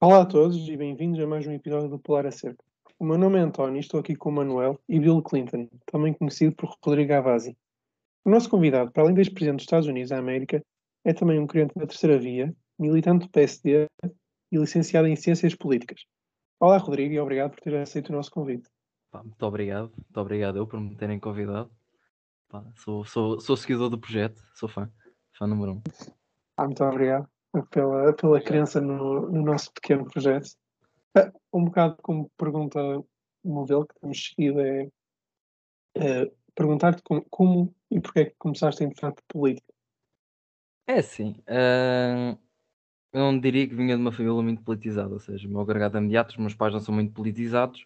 Olá a todos e bem-vindos a mais um episódio do Polar Acerca. O meu nome é António e estou aqui com o Manuel e Bill Clinton, também conhecido por Rodrigo Avasi. O nosso convidado, para além de ex-presidente dos Estados Unidos da América, é também um crente da terceira via, militante do PSD e licenciado em Ciências Políticas. Olá Rodrigo e obrigado por ter aceito o nosso convite. Muito obrigado, muito obrigado eu por me terem convidado. Sou, sou, sou seguidor do projeto, sou fã, fã número um. Ah, muito obrigado pela, pela crença no, no nosso pequeno projeto. Ah, um bocado como pergunta o modelo que temos seguido é, é perguntar-te como, como, e porquê é que começaste a entrar por política. É assim, uh, eu não diria que vinha de uma família muito politizada, ou seja, o meu agregado é imediato, os meus pais não são muito politizados,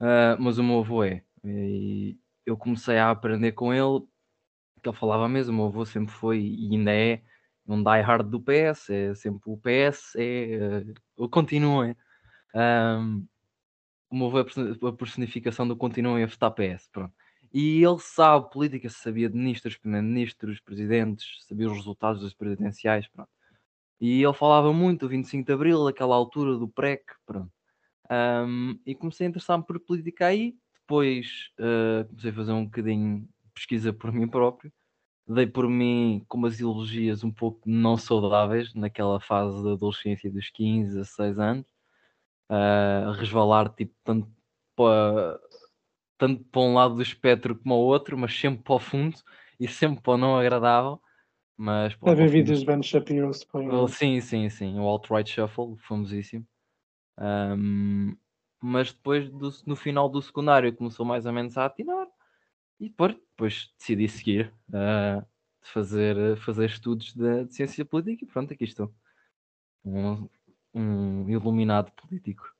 uh, mas o meu avô é. E eu comecei a aprender com ele, que ele falava mesmo, o meu avô sempre foi e ainda é um die-hard do PS, é sempre o PS, é. Um, o avô é a personificação do continuem a votar PS, pronto. E ele sabe política, sabia de ministros, primeiro-ministros, presidentes, sabia os resultados das presidenciais, pronto. E ele falava muito do 25 de Abril, aquela altura do PREC, pronto. Um, e comecei a interessar-me por política aí. Depois uh, comecei a fazer um bocadinho de pesquisa por mim próprio. Dei por mim com umas ideologias um pouco não saudáveis naquela fase da adolescência dos 15, 16 anos. Uh, a resvalar tipo tanto para tanto para um lado do espectro como ao outro, mas sempre para o fundo e sempre para o não agradável. Mas, pô, Deve vídeos de Ben Shapiro, suponho. Sim, sim, sim. O Alt-Right Shuffle, famosíssimo. Um, mas depois, do, no final do secundário, começou mais ou menos a atinar. E depois, decidi seguir, uh, fazer, fazer estudos de, de, ciência política e pronto, aqui estou. Um, um iluminado político.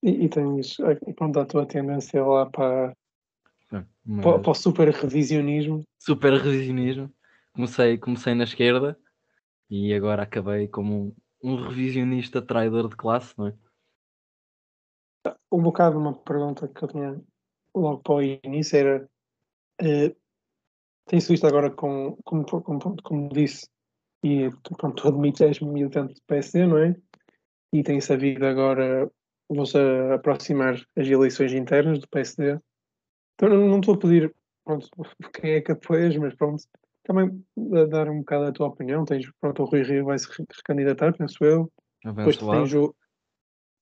E, e tens, pronto, a tua tendência lá para, Mas... para, para, o super revisionismo. Super revisionismo. Comecei, comecei na esquerda e agora acabei como um, um revisionista traidor de classe, não é? Um bocado uma pergunta que eu tinha logo para o início era uh, tem-se visto agora com, como, como, como disse, e pronto, tu admites és militante do PSD, não é? E tem-se havido agora vão-se aproximar as eleições internas do PSD. Então não estou a pedir pronto, quem é que apoias, mas pronto, também dar um bocado a tua opinião. Tens, pronto, o Rui Rio vai se recandidatar, penso eu. Depois tens o.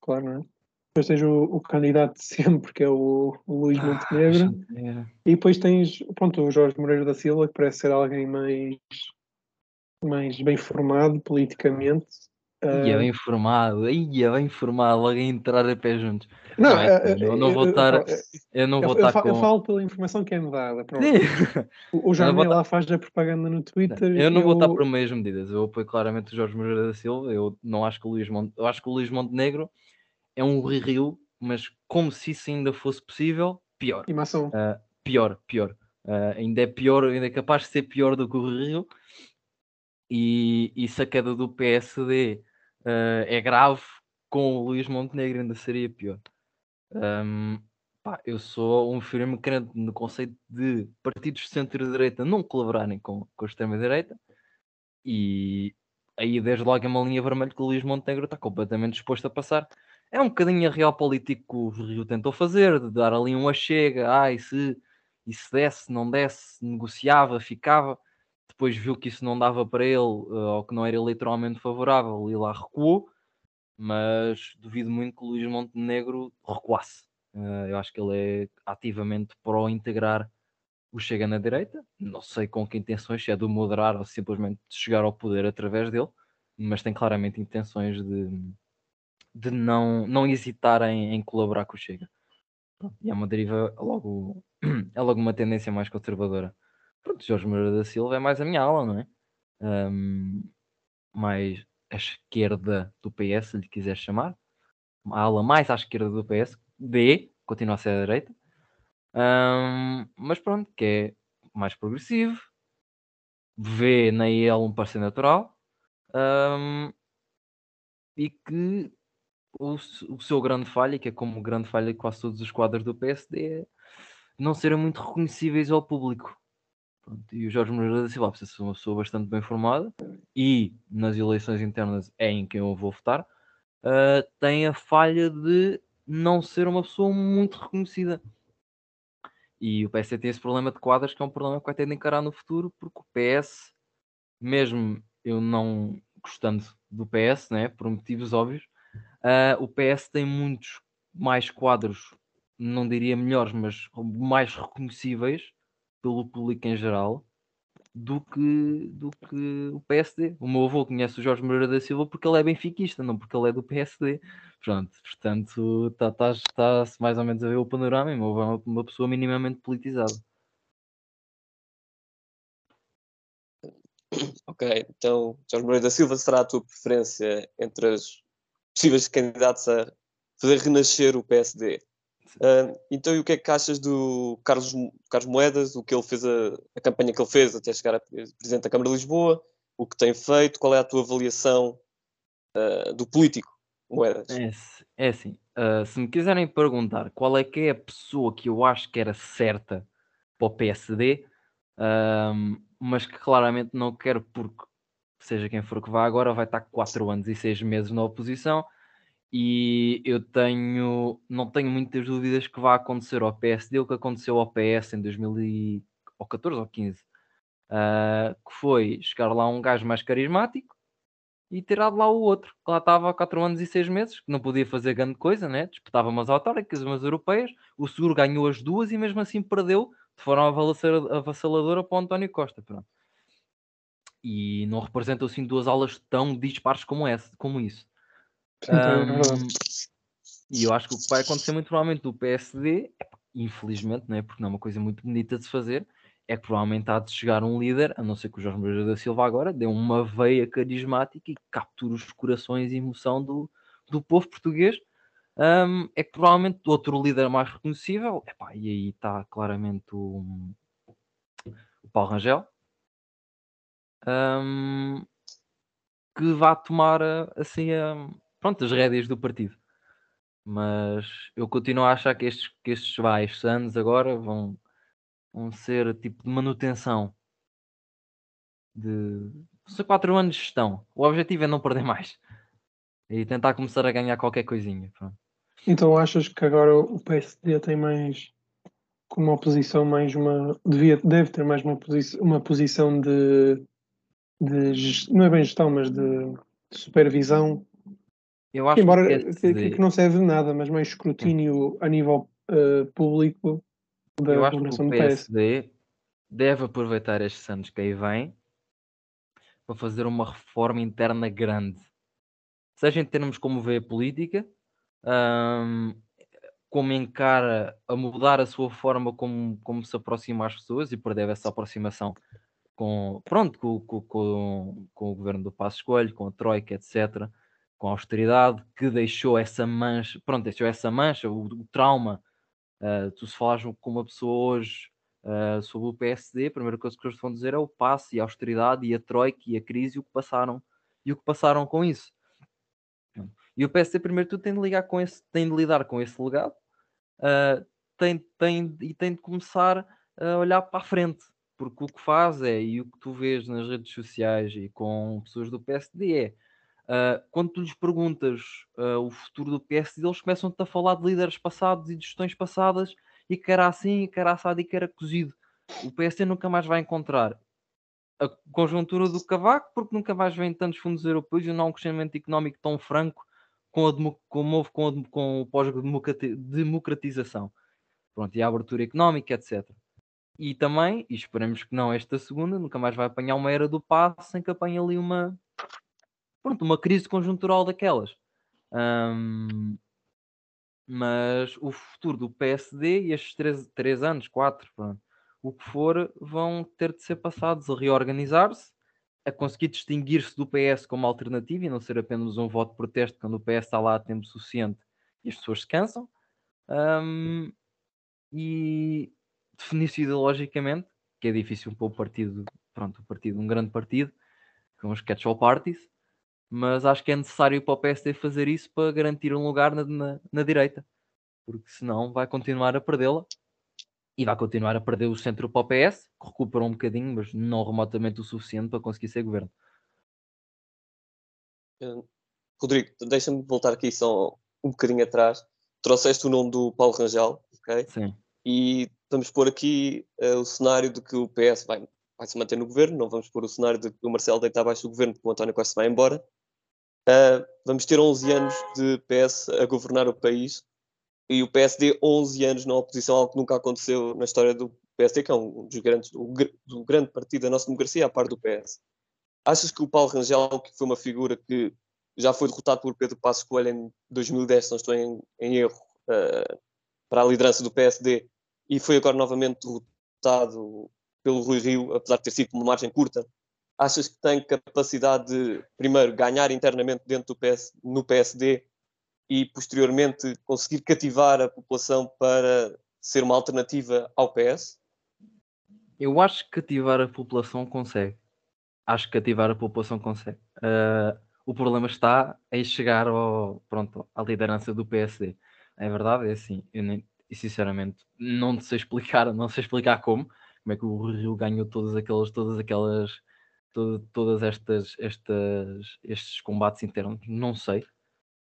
Claro, não é? Depois tens o, o candidato de sempre, que é o, o Luís ah, Montenegro. E depois tens pronto, o Jorge Moreira da Silva, que parece ser alguém mais, mais bem formado politicamente Ia bem informado, ia bem informado, logo a entrar a pé juntos. Não, não, é, eu, não vou estar. Eu não vou estar com. Eu falo pela informação que é me dada. O, o Jorge lá faz a propaganda no Twitter. Eu não vou estar por meias medidas. Eu apoio claramente o Jorge Moreira da Silva. Eu não acho que o Luís Monte... Eu acho que o Luís Montenegro é um rio, mas como se isso ainda fosse possível, pior. E. Uh, pior, pior. Uh, ainda é pior, ainda é capaz de ser pior do que o Rio. E, e se a queda do PSD uh, é grave, com o Luís Montenegro ainda seria pior. Um, pá, eu sou um firme crente no conceito de partidos de centro-direita não colaborarem com, com a extrema-direita e aí desde logo é uma linha vermelha que o Luís Montenegro está completamente disposto a passar. É um bocadinho a real política que o Rio tentou fazer, de dar ali um achega, ai, se, e se desse, não desse, negociava, ficava. Depois viu que isso não dava para ele, uh, ou que não era eleitoralmente favorável, e lá recuou, mas duvido muito que o Luís Montenegro recuasse. Uh, eu acho que ele é ativamente pró-integrar o Chega na direita, não sei com que intenções, se é de moderar ou simplesmente de chegar ao poder através dele, mas tem claramente intenções de, de não, não hesitar em, em colaborar com o Chega. E é uma deriva logo, é logo uma tendência mais conservadora. Pronto, Jorge Moreira da Silva é mais a minha ala, não é? Um, mais a esquerda do PS, se lhe quiser chamar. A ala mais à esquerda do PS, D, continua a ser a direita. Um, mas pronto, que é mais progressivo. Vê na IEL um parceiro natural. Um, e que o, o seu grande falha, que é como grande falha quase todos os quadros do PSD, é não serem muito reconhecíveis ao público Pronto, e o Jorge Moreira da Silva precisa ser uma pessoa bastante bem formada e nas eleições internas é em quem eu vou votar. Uh, tem a falha de não ser uma pessoa muito reconhecida. E o PS tem esse problema de quadras, que é um problema que vai ter de encarar no futuro, porque o PS, mesmo eu não gostando do PS, né, por motivos óbvios, uh, o PS tem muitos mais quadros, não diria melhores, mas mais reconhecíveis pelo público em geral do que, do que o PSD. O meu avô conhece o Jorge Moreira da Silva porque ele é benfiquista, não porque ele é do PSD. Pronto, portanto, está-se tá, tá mais ou menos a ver o panorama e o meu avô é uma, uma pessoa minimamente politizada. Ok, então Jorge Moreira da Silva será a tua preferência entre os possíveis candidatos a fazer renascer o PSD? Uh, então, e o que é que achas do Carlos, Carlos Moedas, o que ele fez, a, a, campanha que ele fez até chegar a Presidente da Câmara de Lisboa, o que tem feito, qual é a tua avaliação uh, do político Moedas? É, é assim, uh, se me quiserem perguntar qual é que é a pessoa que eu acho que era certa para o PSD, mas que claramente não quero porque seja quem for que vá agora, vai estar 4 anos e 6 meses na oposição e eu tenho, não tenho muitas dúvidas que vai acontecer ao PSD o que aconteceu ao PS em 2014 ou 15, uh, ah, que foi chegar lá um gajo mais carismático e tirar de lá o outro, que lá estava há 4 anos e 6 meses, que não podia fazer grande coisa, né? disputava umas autárquicas, umas europeias, o Seguro ganhou as duas e mesmo assim perdeu de forma avassaladora para o António Costa. Pronto. E não representam assim duas aulas tão dispares como, essa, como isso. Um, e eu acho que o que vai acontecer muito provavelmente do PSD, infelizmente, não é? porque não é uma coisa muito bonita de se fazer, é que provavelmente há de chegar um líder, a não ser que o Jorge Moreira da Silva agora dê uma veia carismática e capture os corações e emoção do, do povo português. Um, é que provavelmente outro líder mais reconhecível, epá, e aí está claramente o, o Paulo Rangel, um, que vá tomar assim a, pronto, as rédeas do partido. Mas eu continuo a achar que estes, que estes, vai, estes anos agora vão, vão ser tipo de manutenção de são quatro anos de gestão. O objetivo é não perder mais e tentar começar a ganhar qualquer coisinha. Pronto. Então achas que agora o PSD tem mais como oposição mais uma devia, deve ter mais uma, posi uma posição de, de não é bem gestão, mas de, de supervisão eu acho Embora que, que, que, não serve de nada, mas mais escrutínio a nível uh, público da Eu acho que o PSD PS. deve aproveitar estes anos que aí vem para fazer uma reforma interna grande. Seja em termos como vê a política, um, como encara a mudar a sua forma como, como se aproxima às pessoas e perder essa aproximação com, pronto, com, com, com, o governo do Passo Escolho, com a Troika, etc com a austeridade, que deixou essa mancha, pronto, deixou essa mancha, o, o trauma. Uh, tu se falares com uma pessoa hoje uh, sobre o PSD, a primeira coisa que eles vão dizer é o passe e a austeridade e a troika e a crise e o que passaram e o que passaram com isso. E o PSD primeiro tudo tem de ligar com esse, tem de lidar com esse legado, uh, tem, tem, e tem de começar a olhar para a frente, porque o que faz é, e o que tu vês nas redes sociais e com pessoas do PSD é Uh, quando tu lhes perguntas uh, o futuro do PSD, eles começam-te a falar de líderes passados e de gestões passadas e que era assim, que era assado e que era cozido. O PSD nunca mais vai encontrar a conjuntura do Cavaco, porque nunca mais vem tantos fundos europeus e não há um crescimento económico tão franco com, a com, o, com, com o pós-democratização. Pronto, e a abertura económica, etc. E também, e esperemos que não esta segunda, nunca mais vai apanhar uma era do passo em que apanha ali uma, pronto, uma crise conjuntural daquelas. Um, mas o futuro do PSD e estes três anos, quatro, pronto, o que for, vão ter de ser passados a reorganizar-se, a conseguir distinguir-se do PS como alternativa e não ser apenas um voto de protesto quando o PS está lá a tempo suficiente e as pessoas se cansam. Um, e definir-se ideologicamente, que é difícil para o partido, pronto, o partido, um grande partido, com os catch-all parties, mas acho que é necessário para o PSD fazer isso para garantir um lugar na, na, na direita, porque senão vai continuar a perdê-la e vai continuar a perder o centro para o PS, que recuperou um bocadinho, mas não remotamente o suficiente para conseguir ser governo. Uh, Rodrigo, deixa-me voltar aqui só um bocadinho atrás. Trouxeste o nome do Paulo Rangel, ok? Sim. E vamos pôr aqui uh, o cenário de que o PS vai, vai se manter no governo, não vamos pôr o cenário de que o Marcelo deita abaixo do governo porque o António Costa vai embora. Uh, vamos ter 11 anos de PS a governar o país e o PSD 11 anos na oposição, algo que nunca aconteceu na história do PSD, que é um dos grandes, do, do grande partido da nossa democracia, a par do PS. Achas que o Paulo Rangel, que foi uma figura que já foi derrotado por Pedro Passos Coelho em 2010, se não estou em, em erro, uh, para a liderança do PSD, e foi agora novamente derrotado pelo Rui Rio, apesar de ter sido uma margem curta, achas que tem capacidade de, primeiro, ganhar internamente dentro do PS, no PSD e posteriormente conseguir cativar a população para ser uma alternativa ao PS? Eu acho que cativar a população consegue. Acho que cativar a população consegue. Uh, o problema está em chegar ao, pronto, à liderança do PSD. É verdade, é assim. Eu nem, sinceramente não sei explicar, não sei explicar como, como é que o Rio ganhou todas aquelas, todas aquelas, todo, todas estas, estas, estes combates internos. Não sei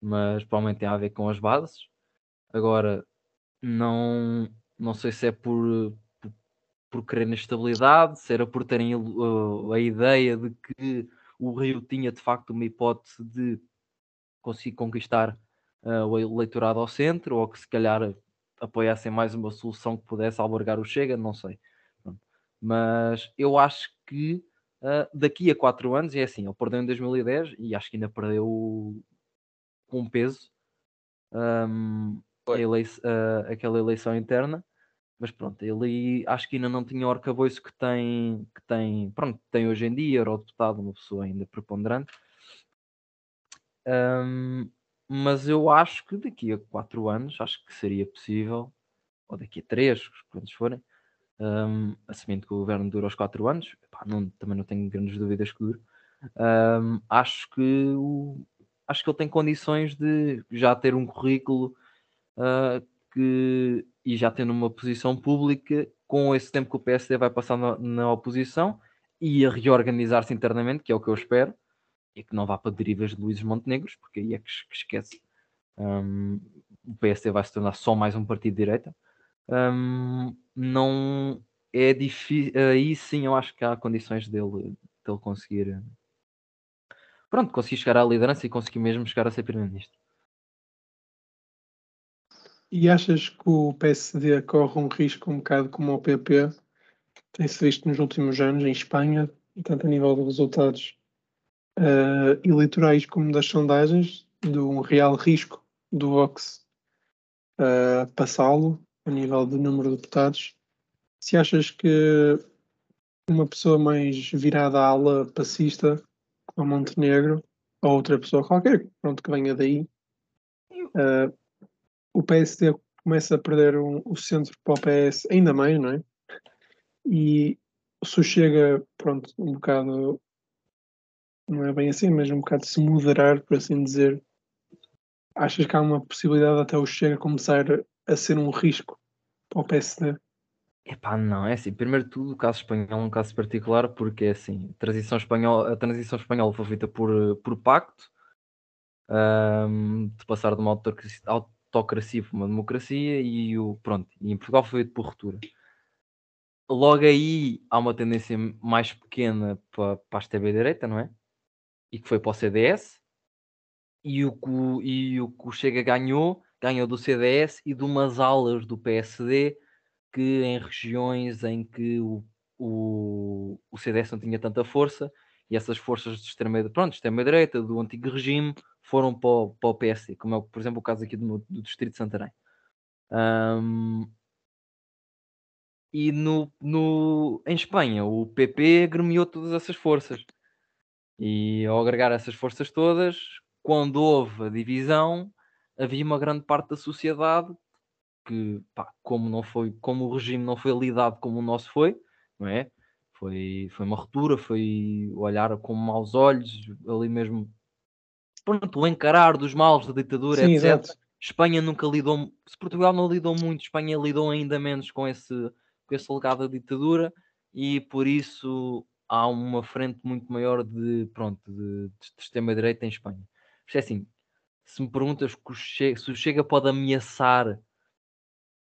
mas provavelmente tem a ver com as bases. Agora, não, não sei se é por, por, por querer na estabilidade, se era por terem uh, a ideia de que o Rio tinha de facto uma hipótese de conseguir conquistar uh, o eleitorado ao centro, ou que se calhar apoiassem mais uma solução que pudesse albergar o Chega, não sei. Mas eu acho que uh, daqui a quatro anos, é assim, ele perdeu em 2010 e acho que ainda perdeu com peso um, elei uh, aquela eleição interna, mas pronto, ele acho que ainda não tinha o arcabouço que tem, que tem, pronto, tem hoje em dia, eurodeputado, uma pessoa ainda preponderante. Um, mas eu acho que daqui a quatro anos, acho que seria possível, ou daqui a três, quantos forem, um, assumindo que o governo dura os quatro anos, não, também não tenho grandes dúvidas que dure, um, acho que o, acho que ele tem condições de já ter um currículo uh, que, e já tendo uma posição pública com esse tempo que o PSD vai passar na, na oposição e a reorganizar-se internamente, que é o que eu espero, e que não vá para derivas de Luís Montenegros, porque aí é que, que esquece. Um, o PSD vai se tornar só mais um partido de direita. Um, não é difícil. Aí sim eu acho que há condições dele, dele conseguir pronto, consegui chegar à liderança e consegui mesmo chegar a ser primeiro-ministro. E achas que o PSD corre um risco um bocado como o PP tem-se visto nos últimos anos em Espanha, tanto a nível de resultados uh, eleitorais como das sondagens, de um real risco do Vox uh, passá-lo a nível de número de deputados? Se achas que uma pessoa mais virada à ala passista ao Montenegro ou outra pessoa qualquer, pronto, que venha daí, uh, o PSD começa a perder um, o centro para o PS ainda mais, não é? E se chega, pronto, um bocado, não é bem assim, mas um bocado se moderar, por assim dizer, achas que há uma possibilidade até o Chega começar a ser um risco para o PSD? Epá, não, é assim, primeiro de tudo o caso espanhol é um caso particular porque é assim, a transição espanhola, a transição espanhola foi feita por, por pacto um, de passar de uma autocracia, autocracia para uma democracia e o pronto, e em Portugal foi feito por ruptura. Logo aí há uma tendência mais pequena para, para a extrema-direita, não é? E que foi para o CDS e o que, o Chega ganhou, ganhou do CDS e de umas alas do PSD que em regiões em que o, o, o CDS não tinha tanta força e essas forças de extrema, pronto, extrema do antigo regime foram para o, para o PSD, como é, por exemplo, o caso aqui do, do Distrito de Santarém. Um, e no, no, em Espanha, o PP agremiou todas essas forças. E ao agregar essas forças todas, quando houve a divisão, havia uma grande parte da sociedade que, pá, como não foi, como o regime não foi lidado como o nosso foi, não é? Foi, foi uma ruptura, foi olhar com maus olhos, ali mesmo, pronto, o encarar dos males da ditadura, Sim, etc. Exato. Espanha nunca lidou, se Portugal não lidou muito, Espanha lidou ainda menos com esse, com esse legado da ditadura e por isso há uma frente muito maior de, pronto, de, de extrema-direita em Espanha. Mas é assim, se me perguntas o se o Chega pode ameaçar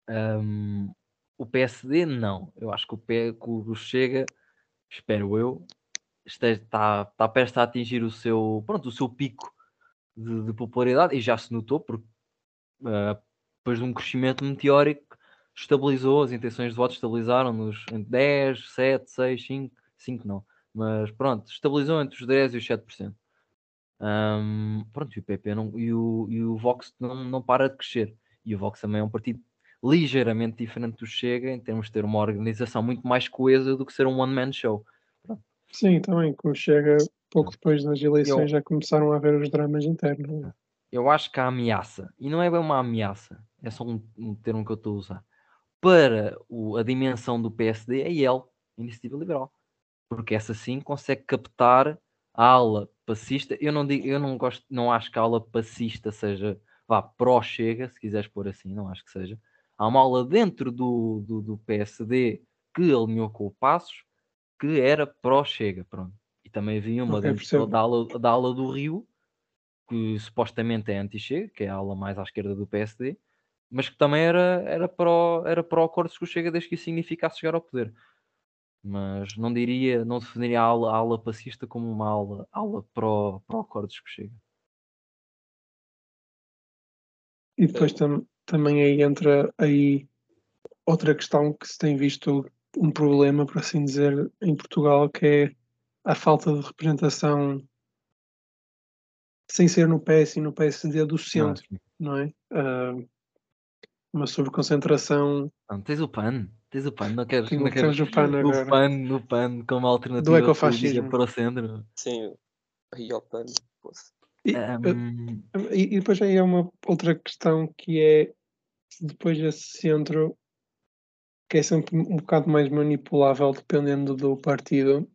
um, o PSD, não. Eu acho que o, P, que o Chega, espero eu, está, está prestes a atingir o seu, pronto, o seu pico de, de popularidade e já se notou, porque uh, depois de um crescimento meteórico, estabilizou, as intenções de voto estabilizaram-nos entre 10, 7, 6, 5, 5 não, mas pronto, estabilizou entre os 10 e os 7%. Um, pronto, e o PP não, e, o, e o Vox não, não para de crescer. E o Vox também é um partido ligeiramente diferente do Chega em termos de ter uma organização muito mais coesa do que ser um one-man show. Pronto. Sim, também, com o Chega, pouco depois das eleições, eu, já começaram a haver os dramas internos. É? Eu acho que a ameaça, e não é bem uma ameaça, é só um, um termo que eu estou a usar, para o, a dimensão do PSD é ele, Iniciativa Liberal. Porque essa sim consegue captar a ala passista. Eu não digo, eu não gosto, não acho que a ala passista seja vá pró-chega, se quiseres pôr assim, não acho que seja. Há uma ala dentro do, do, do PSD que alinhou com o Passos que era pró-chega, pronto. E também havia uma okay, dentro da ala, da ala do Rio, que supostamente é anti-chega, que é a ala mais à esquerda do PSD, mas que também era, era pró era pró acordos com o Chega desde que isso significasse chegar ao poder. Mas não diria, não definiria a ala, a ala passista como uma ala, ala pró, pró acordos com o Chega. E depois tam, também aí entra aí outra questão que se tem visto um problema, por assim dizer, em Portugal, que é a falta de representação sem ser no PS e no PSD do centro, ah, não é? Uh, uma sobreconcentração. Não, tens o PAN, tens o PAN, não queres, Tenho, não queres o PAN agora. No PAN, no PAN como alternativa do ecofascismo. para o centro. Sim, aí ao PAN. E, um... e, e depois aí há uma outra questão que é depois desse centro que é sempre um bocado mais manipulável dependendo do partido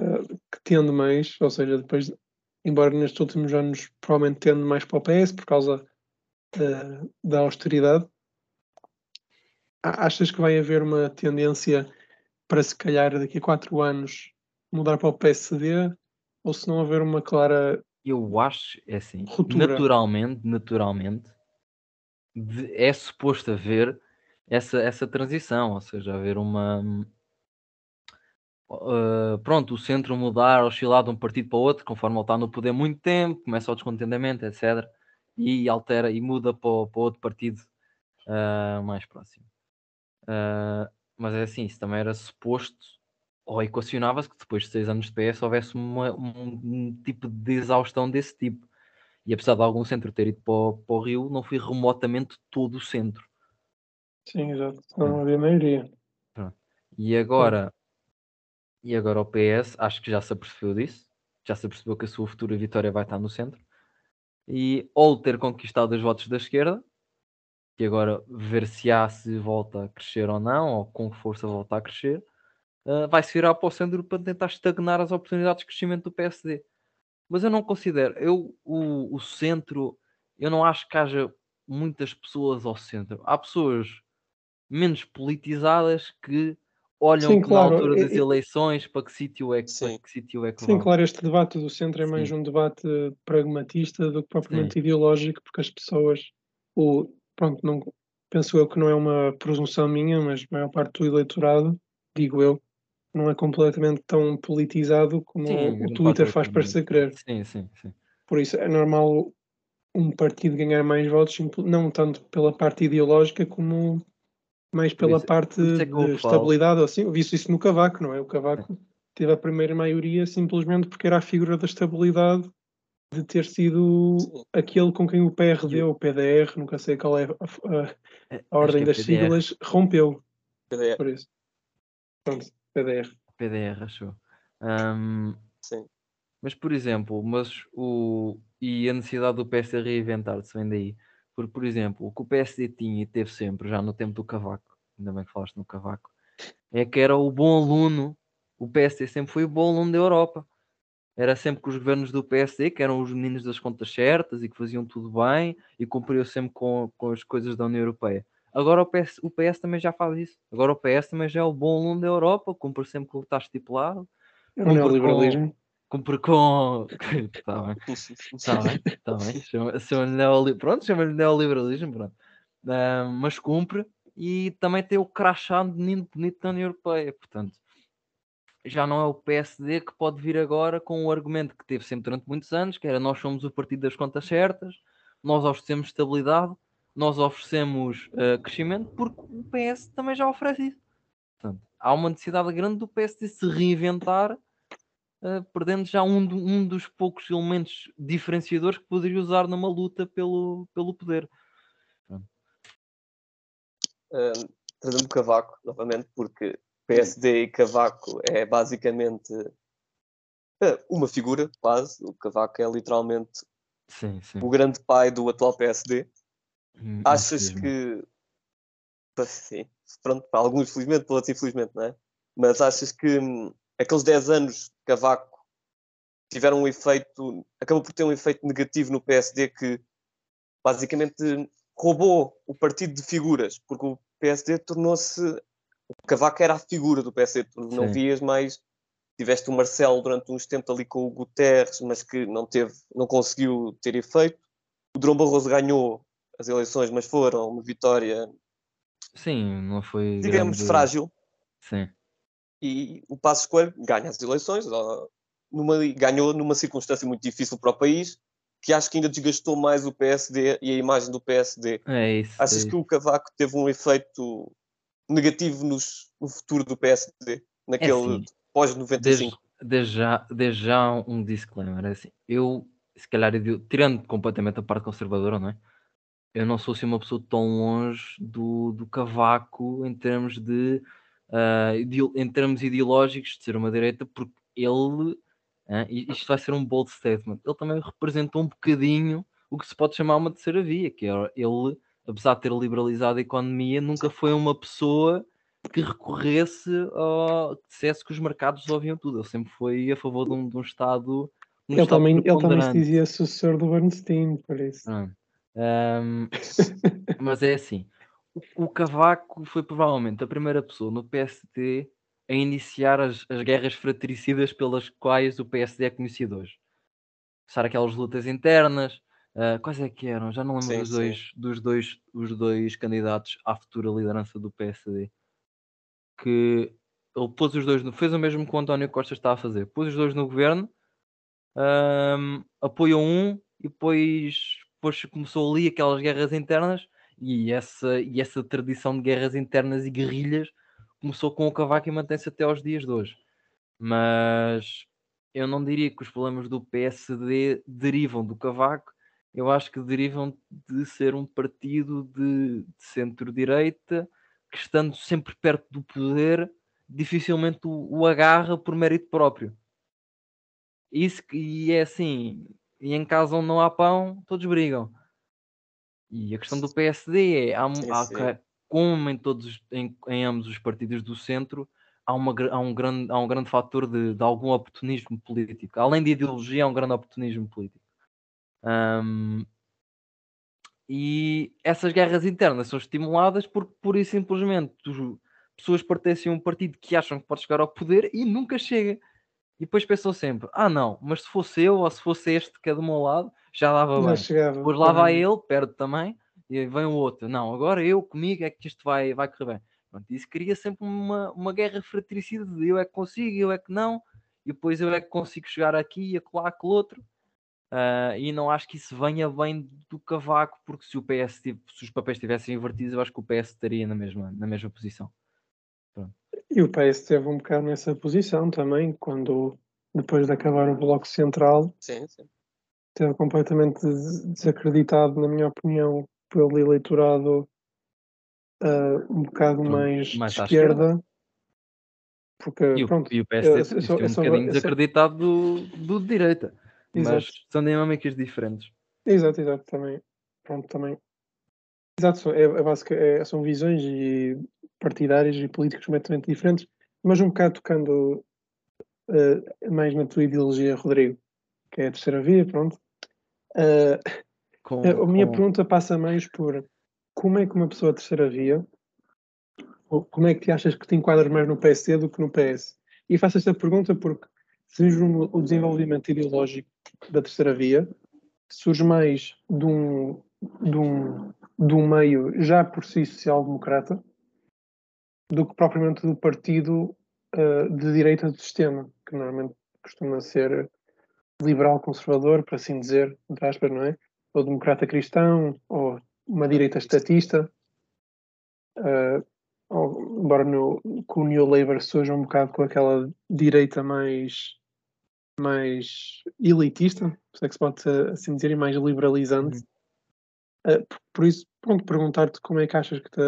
uh, que tende mais, ou seja, depois, embora nestes últimos anos provavelmente tende mais para o PS por causa uh, da austeridade, achas que vai haver uma tendência para se calhar daqui a quatro anos mudar para o PSD ou se não haver uma clara eu acho é assim ruptura. naturalmente naturalmente é suposto haver essa, essa transição, ou seja, haver uma. Uh, pronto, o centro mudar, oscilar de um partido para o outro, conforme ele está no poder muito tempo, começa o descontentamento, etc. E altera e muda para, para outro partido uh, mais próximo. Uh, mas é assim, isso também era suposto, ou equacionava-se que depois de seis anos de PS houvesse uma, um, um, tipo de exaustão desse tipo. E apesar de algum centro ter ido para, para o Rio, não foi remotamente todo o centro. Sim, exato. Não havia maioria. Pronto. E agora, e agora o PS, acho que já se apercebeu disso, já se apercebeu que a sua futura vitória vai estar no centro, e ou ter conquistado os votos da esquerda, e agora ver se há se volta a crescer ou não, ou com força volta a crescer, uh, vai se virar para o centro para tentar estagnar as oportunidades de crescimento do PSD. Mas eu não considero, eu o, o centro, eu não acho que haja muitas pessoas ao centro. Há pessoas menos politizadas que olham Sim, claro. na altura das eleições para que sítio é que, Sim. que, sítio é que Sim, vão. claro, este debate do centro é mais Sim. um debate pragmatista do que propriamente Sim. ideológico, porque as pessoas, o, pronto, não, penso eu que não é uma presunção minha, mas a maior parte do eleitorado, digo eu, não é completamente tão politizado como sim, o Twitter faz parecer crer. Sim, sim, sim. Por isso é normal um partido ganhar mais votos, não tanto pela parte ideológica como mais pela isso, parte isso é de estabilidade, assim, eu vi isso no Cavaco, não é? O Cavaco é. teve a primeira maioria simplesmente porque era a figura da estabilidade de ter sido Sim. aquele com quem o PRD ou o PDR, nunca sei qual é a, a, é, a ordem é das siglas, rompeu. PDR. Por isso. Pronto, PDR. PDR, achou. Um, Sim. Mas, por exemplo, mas o, e a necessidade do PSD reinventar-se vem daí. Porque, por exemplo, o que o PSD tinha e teve sempre, já no tempo do Cavaco, ainda bem que falaste no Cavaco, é que era o bom aluno. O PSD sempre foi o bom aluno da Europa. Era sempre que os governos do PSD, que eram os meninos das contas certas e que faziam tudo bem e cumpriam sempre com, com as coisas da União Europeia. Agora o PS, o PS também já faz isso. Agora o PS também já é o bom aluno da Europa, cumpre sempre com o que está estipulado. É o neoliberalismo. Cumpre com. Está bem, está bem, está bem. Chama, chama neoli... Pronto, chama-lhe neoliberalismo, pronto. Uh, mas cumpre e também tem o crachá bonito, bonito da União Europeia, portanto já não é o PSD que pode vir agora com o argumento que teve sempre durante muitos anos, que era nós somos o partido das contas certas, nós oferecemos estabilidade, nós oferecemos uh, crescimento, porque o PS também já oferece isso. Portanto, há uma necessidade grande do PSD se reinventar, uh, perdendo já um, um dos poucos elementos diferenciadores que poderia usar numa luta pelo, pelo poder. Uh, trazendo Cavaco novamente, porque PSD e Cavaco é basicamente uma figura, quase. O Cavaco é literalmente sim, sim. o grande pai do atual PSD. Hum, Achas que. Sim, pronto, para alguns felizmente, para outros infelizmente, não é? Mas achas que hum, aqueles 10 anos de Cavaco tiveram um efeito. acabou por ter um efeito negativo no PSD que basicamente roubou o partido de figuras, porque o PSD tornou-se o Cavaco era a figura do PSD, tu não vias mais. Tiveste o Marcelo durante uns tempos ali com o Guterres, mas que não teve, não conseguiu ter efeito. O Drão Barroso ganhou as eleições, mas foram uma vitória. Sim, não foi. Digamos, grande... frágil. Sim. E o Passo Escolho ganha as eleições, numa, ganhou numa circunstância muito difícil para o país, que acho que ainda desgastou mais o PSD e a imagem do PSD. É isso. Achas é que o Cavaco teve um efeito negativo nos, no futuro do PSD, naquele é assim, pós-95. Desde, desde, já, desde já um disclaimer, é assim, eu, se calhar, tirando completamente a parte conservadora, não é? Eu não sou assim uma pessoa tão longe do, do cavaco em termos de uh, em termos ideológicos de ser uma direita, porque ele, uh, isto vai ser um bold statement, ele também representou um bocadinho o que se pode chamar uma terceira via, que é ele apesar de ter liberalizado a economia, nunca foi uma pessoa que recorresse ou que dissesse que os mercados ouviam tudo. Ele sempre foi a favor de um, de um Estado. Um ele, estado também, ele também se dizia sucessor do Bernstein, por isso. Ah. Um, mas é assim: o, o Cavaco foi provavelmente a primeira pessoa no PSD a iniciar as, as guerras fratricidas pelas quais o PSD é conhecido hoje. Começar aquelas lutas internas, Uh, quais é que eram? Já não lembro sim, dos, dois, dos dois, os dois candidatos à futura liderança do PSD. Que ele pôs os dois, no, fez o mesmo que o António Costa está a fazer. Pôs os dois no governo, um, apoiou um e depois, depois começou ali aquelas guerras internas e essa, e essa tradição de guerras internas e guerrilhas começou com o Cavaco e mantém-se até aos dias de hoje. Mas eu não diria que os problemas do PSD derivam do Cavaco, eu acho que derivam de ser um partido de, de centro-direita que, estando sempre perto do poder, dificilmente o, o agarra por mérito próprio. Isso e é assim, e em casa onde não há pão, todos brigam. E a questão do PSD é, há, há, como em todos, em, em, ambos os partidos do centro, há, uma, há, um, grande, há um grande fator de, de algum oportunismo político. Além de ideologia, há um grande oportunismo político. Um, e essas guerras internas são estimuladas porque, pura e simplesmente, pessoas pertencem a um partido que acham que pode chegar ao poder e nunca chega. E depois pensam sempre: ah, não, mas se fosse eu ou se fosse este que é do meu lado, já dava bem. Chegava, depois lá vai ele, perde também, e vem o outro. Não, agora eu comigo é que isto vai, vai correr bem. Pronto, isso cria sempre uma, uma guerra fratricida de eu é que consigo, eu é que não, e depois eu é que consigo chegar aqui e acolá aquele outro. Uh, e não acho que isso venha bem do Cavaco, porque se o PS se os papéis estivessem invertidos, eu acho que o PS estaria na mesma, na mesma posição. Pronto. E o PS esteve um bocado nessa posição também, quando depois de acabar o Bloco Central, sim, sim. esteve completamente desacreditado, na minha opinião, pelo eleitorado uh, um bocado mais, mais de esquerda. esquerda. Porque, e, o, pronto, e o PSD esteve um bocadinho desacreditado do, do de direita. Exato. Mas são dinâmicas diferentes. Exato, exato, também. Pronto, também. Exato, é, é básica, é, são visões e partidárias e políticos completamente diferentes, mas um bocado tocando uh, mais na tua ideologia, Rodrigo, que é a terceira via, pronto. Uh, com, a minha com... pergunta passa mais por como é que uma pessoa terceira via, ou como é que te achas que te enquadras mais no PSD do que no PS? E faço esta pergunta porque surge o desenvolvimento ideológico da terceira via, surge mais de um, de um, de um meio já por si social-democrata do que propriamente do partido uh, de direita do sistema, que normalmente costuma ser liberal-conservador, por assim dizer, entre aspas, não é? Ou democrata cristão, ou uma direita estatista. Uh, ou, embora no, o New Labour surja um bocado com aquela direita mais mais elitista, se é que se pode assim dizer, e mais liberalizante. Uhum. Uh, por isso, pronto, perguntar-te como é que achas que, te,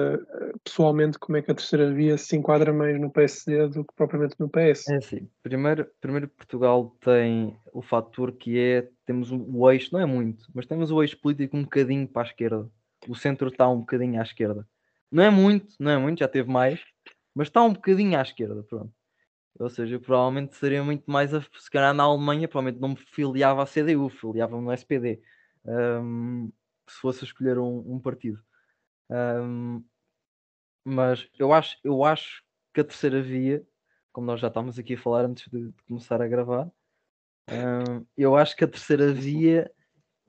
pessoalmente, como é que a terceira via se enquadra mais no PSD do que propriamente no PS? É assim, primeiro, primeiro Portugal tem o fator que é, temos o eixo, não é muito, mas temos o eixo político um bocadinho para a esquerda. O centro está um bocadinho à esquerda. Não é muito, não é muito, já teve mais, mas está um bocadinho à esquerda, pronto. Ou seja, eu provavelmente seria muito mais a se calhar na Alemanha, provavelmente não me filiava à CDU, filiava-me no SPD. Um, se fosse escolher um, um partido. Um, mas eu acho, eu acho que a terceira via, como nós já estávamos aqui a falar antes de, de começar a gravar, um, eu acho que a terceira via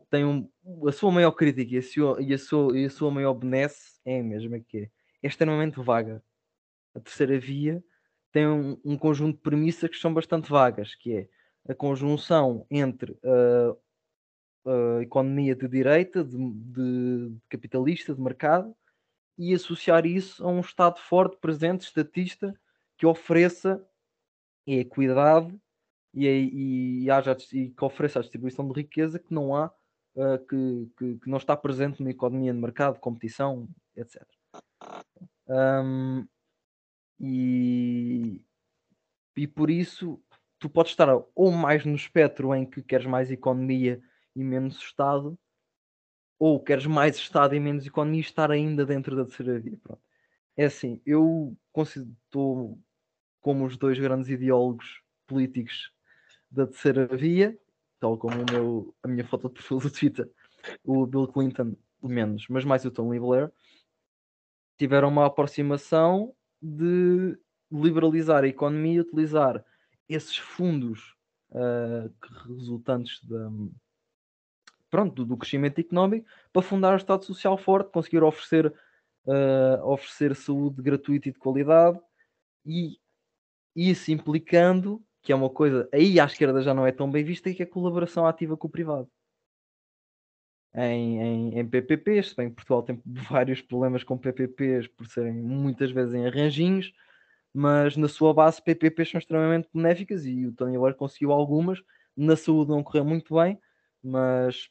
tem um, a sua maior crítica e a sua, e a sua, e a sua maior benesse é a mesma que é, é extremamente vaga. A terceira via tem um, um, conjunto de premissas que são bastante vagas, que é a conjunção entre uh, a economia de direita, de, de, de, capitalista, de mercado, e associar isso a um Estado forte, presente, estatista, que ofereça equidade e, e, e, haja, e que ofereça a distribuição de riqueza que não há, uh, que, que, que, não está presente na economia de mercado, competição, etc. Um, e, e por isso tu podes estar ou mais no espectro em que queres mais economia e menos Estado, ou queres mais Estado e menos economia e estar ainda dentro da terceira via. Pronto. É assim, eu estou como os dois grandes ideólogos políticos da terceira via, tal como meu, a minha foto de perfil do Twitter, o Bill Clinton, menos, mas mais o Tony Blair, tiveram uma aproximação de liberalizar a economia e utilizar esses fundos uh, resultantes pronto, do, do, crescimento económico para fundar um Estado Social forte, conseguir oferecer, uh, oferecer saúde gratuita e de qualidade e isso implicando que é uma coisa, aí à esquerda já não é tão bem vista, que é a colaboração ativa com o privado. Em, em, em PPPs, se bem que Portugal tem vários problemas com PPPs por serem muitas vezes em arranjinhos, mas na sua base PPPs são extremamente benéficas e o Tony Blair conseguiu algumas. Na saúde não correu muito bem, mas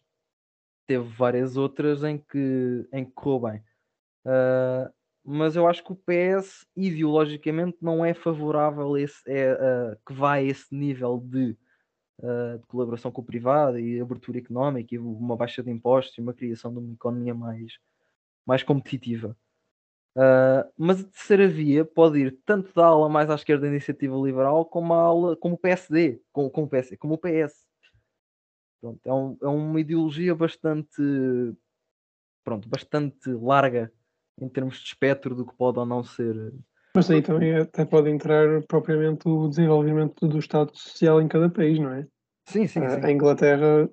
teve várias outras em que, em que correu bem. Uh, mas eu acho que o PS ideologicamente não é favorável a esse, é, uh, que vá a esse nível de, uh, de, colaboração com o privado e abertura económica e uma baixa de impostos e uma criação de uma economia mais, mais competitiva. Uh, mas a terceira via pode ir tanto da ala mais à esquerda da iniciativa liberal como a ala, como o PSD, como, como o como o PS. Pronto, é, um, é uma ideologia bastante pronto, bastante larga em termos de espectro do que pode ou não ser. Mas aí também até pode entrar propriamente o desenvolvimento do Estado Social em cada país, não é? Sim, sim. Uh, sim. A Inglaterra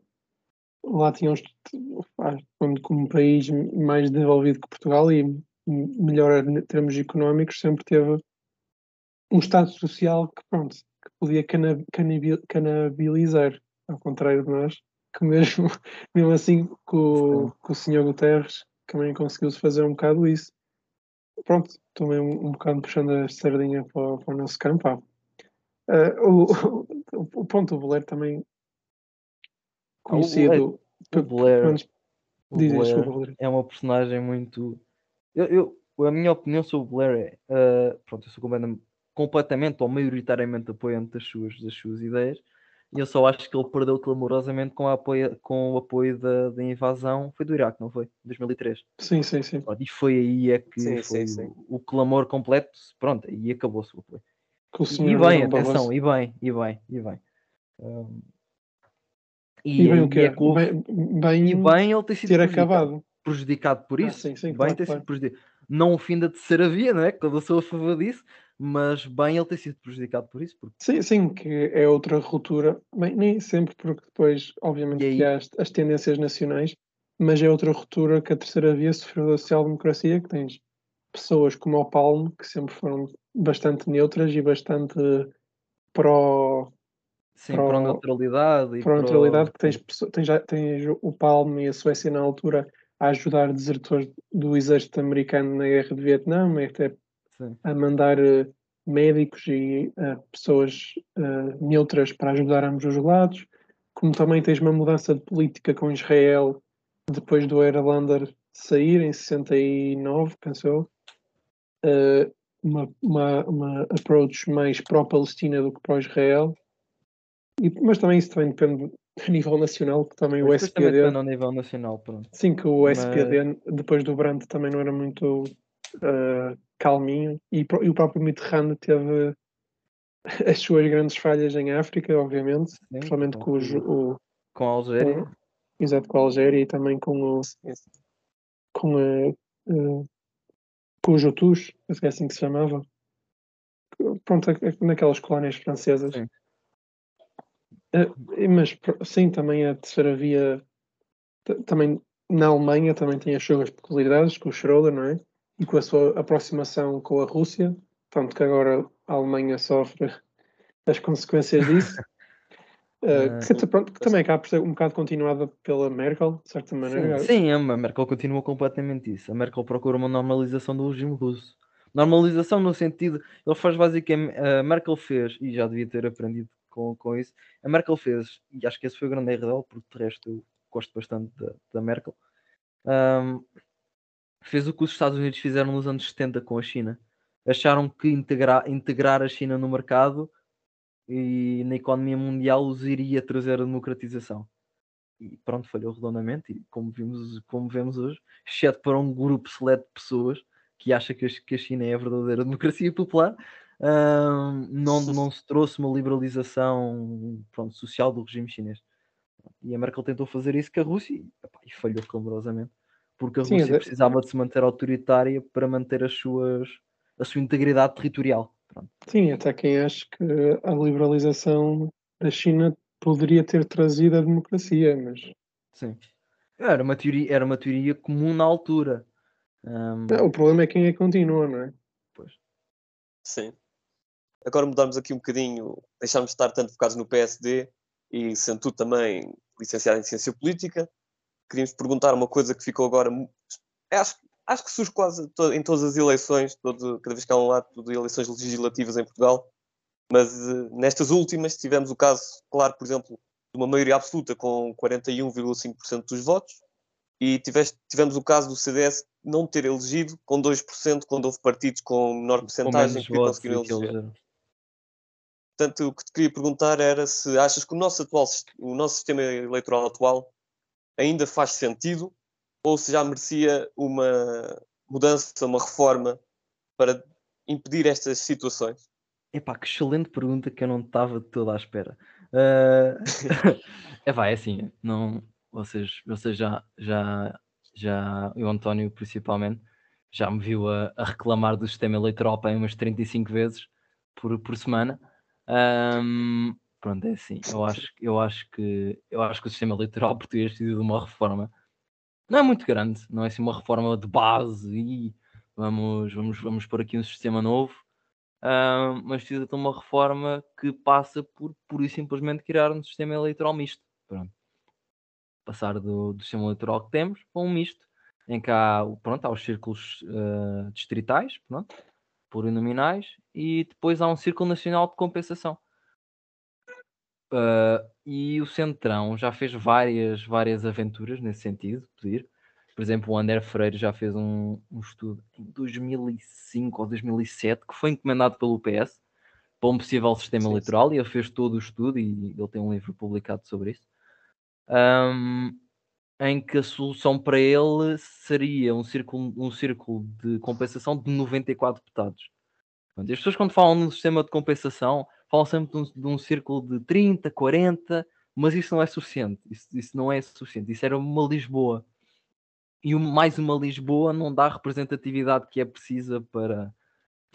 lá tinha um, como um país mais desenvolvido que Portugal e melhor em termos económicos sempre teve um Estado Social que pronto que podia canabilizar ao contrário de nós que mesmo, mesmo assim com, com o senhor Guterres também conseguiu-se fazer um bocado isso. Pronto, também um, um bocado puxando a sardinha para, para o nosso campo. Uh, o, o, o ponto do Blair também conhecido. O Blair, o é uma personagem muito. Eu, eu, a minha opinião sobre o Blair é. Uh, pronto, eu sou completamente, completamente ou maioritariamente apoiante das suas, das suas ideias eu só acho que ele perdeu clamorosamente com, apoio, com o apoio da, da invasão. Foi do Iraque, não foi? 2003. Sim, sim, sim. E foi aí é que sim, foi sim, sim. O, o, clamor completo. Pronto, e acabou-se o apoio. o E bem, atenção, e bem, e bem, e bem. Um, E bem o e quê? é que Bem, bem, e bem ele tem sido ter prejudicado, acabado. prejudicado por Ah, isso. sim, sim, bem claro, tem claro. sido prejudicado. Não o fim da terceira via, não é? Que eu sou a favor disso, mas bem ele tem sido prejudicado por isso. Porque, Sim, sim, que é outra ruptura. Bem, nem sempre, porque depois, obviamente, aí- há as, as tendências nacionais, mas é outra ruptura que a terceira via sofreu da social-democracia, que tens pessoas como o Palme, que sempre foram bastante neutras e bastante pró, sim, a o- neutralidade pró neutralidade, que tens, tens, tens o Palme e a Suécia na altura a ajudar desertores do exército americano na guerra de Vietnã, até sim. a mandar eh, médicos e eh, pessoas eh, neutras para ajudar ambos os lados, como também tens uma mudança de política com Israel depois do Erlander sair em 69, penso eu, eh, uma, uma, uma approach mais pró-Palestina do que pró-Israel, mas também isso também depende a nível nacional, que também o Mas também SPD, depende ao nível nacional, pronto. sim, que o Mas- SPD depois do Brandt também não era muito eh, calminho, e, e o próprio Mitterrand teve as suas grandes falhas em África, obviamente, Sim, principalmente com, os, o, com a Algéria. com- exato, com a Algéria e também com o com a eh, com os Hutus, é assim que se chamava. Pronto, é- é naquelas colónias francesas. Sim. Eh, mas sim, também a terceira via também na Alemanha também tem as suas peculiaridades com o Schroeder, não é? E com a sua aproximação com a Rússia, tanto que agora a Alemanha sofre as consequências disso. Ah. que, pronto, que também acaba por ser um bocado continuada pela Merkel, de certa maneira. Sim, sim, a Merkel continua completamente isso. A Merkel procura uma normalização do regime russo. Normalização no sentido, ele faz basicamente, a Merkel fez, e já devia ter aprendido com, com isso, a Merkel fez, e acho que esse foi o grande erro dela, porque de resto eu gosto bastante da, da Merkel, ahm, fez o que os Estados Unidos fizeram nos anos 70 com a China. Acharam que integrar, integrar a China no mercado e na economia mundial os iria trazer a democratização e pronto, falhou redondamente. E como vimos, como vemos hoje, exceto para um grupo seleto de pessoas que acha que a, China é a verdadeira democracia popular, não, não se trouxe uma liberalização pronto, social do regime chinês. E a Merkel tentou fazer isso com a Rússia e, epá, e falhou clamorosamente, porque a Sim, Rússia é- precisava de se manter autoritária para manter as suas, a sua integridade territorial. Pronto. Sim, até quem acha que a liberalização da China poderia ter trazido a democracia, mas Sim. Era uma teoria, era uma teoria comum na altura. Ahm, não, o problema é quem é que continua, não é? pois. Sim. Agora mudarmos aqui um bocadinho, deixarmos de estar tanto focados no PSD e sendo tu também licenciado em Ciência Política, queríamos perguntar uma coisa que ficou agora. mu- Acho, acho que surge quase to- em todas as eleições, todo, cada vez que há um ato de eleições legislativas em Portugal, mas eh, nestas últimas tivemos o caso, claro, por exemplo, de uma maioria absoluta com 41,5% dos votos, e tiveste- tivemos o caso do CDS não ter elegido com 2%, quando houve partidos com menor porcentagem que conseguiram eleger. Portanto, o que te queria perguntar era se achas que o nosso, atual, o nosso sistema eleitoral atual ainda faz sentido ou se já merecia uma mudança, uma reforma para impedir estas situações. Epá, que excelente pergunta que eu não estava toda à espera. é pá, é assim, não, vocês, vocês já, já, já, eu António principalmente, já me viu a, a reclamar do sistema eleitoral para umas 35 vezes por, por semana. Ahm, pronto, é assim, eu acho, eu, acho que, eu acho que o sistema eleitoral português precisa de uma reforma. Não é muito grande, não é assim uma reforma de base e vamos, vamos, vamos pôr aqui um sistema novo. Ah, mas precisa de uma reforma que passa por pura e simplesmente criar um sistema eleitoral misto. Pronto. Passar do, do sistema eleitoral que temos para um misto, em que há, pronto, há os círculos ah, distritais, pronto, plurinominais, e depois há um círculo nacional de compensação. Ah, e o Centrão já fez várias, várias aventuras nesse sentido, pedir. Por exemplo, o André Freire já fez um, um estudo em 2005 ou 2007 que foi encomendado pelo PS para um possível sistema Sim, sim. eleitoral e ele fez todo o estudo e ele tem um livro publicado sobre isso. Ahm, em que a solução para ele seria um círculo, um círculo de compensação de 94 deputados. As pessoas, quando falam num sistema de compensação, falam sempre de um, de um círculo de 30, 40, mas isso não é suficiente. Isso, isso não é suficiente. Isso era uma Lisboa. E mais uma Lisboa não dá a representatividade que é precisa para,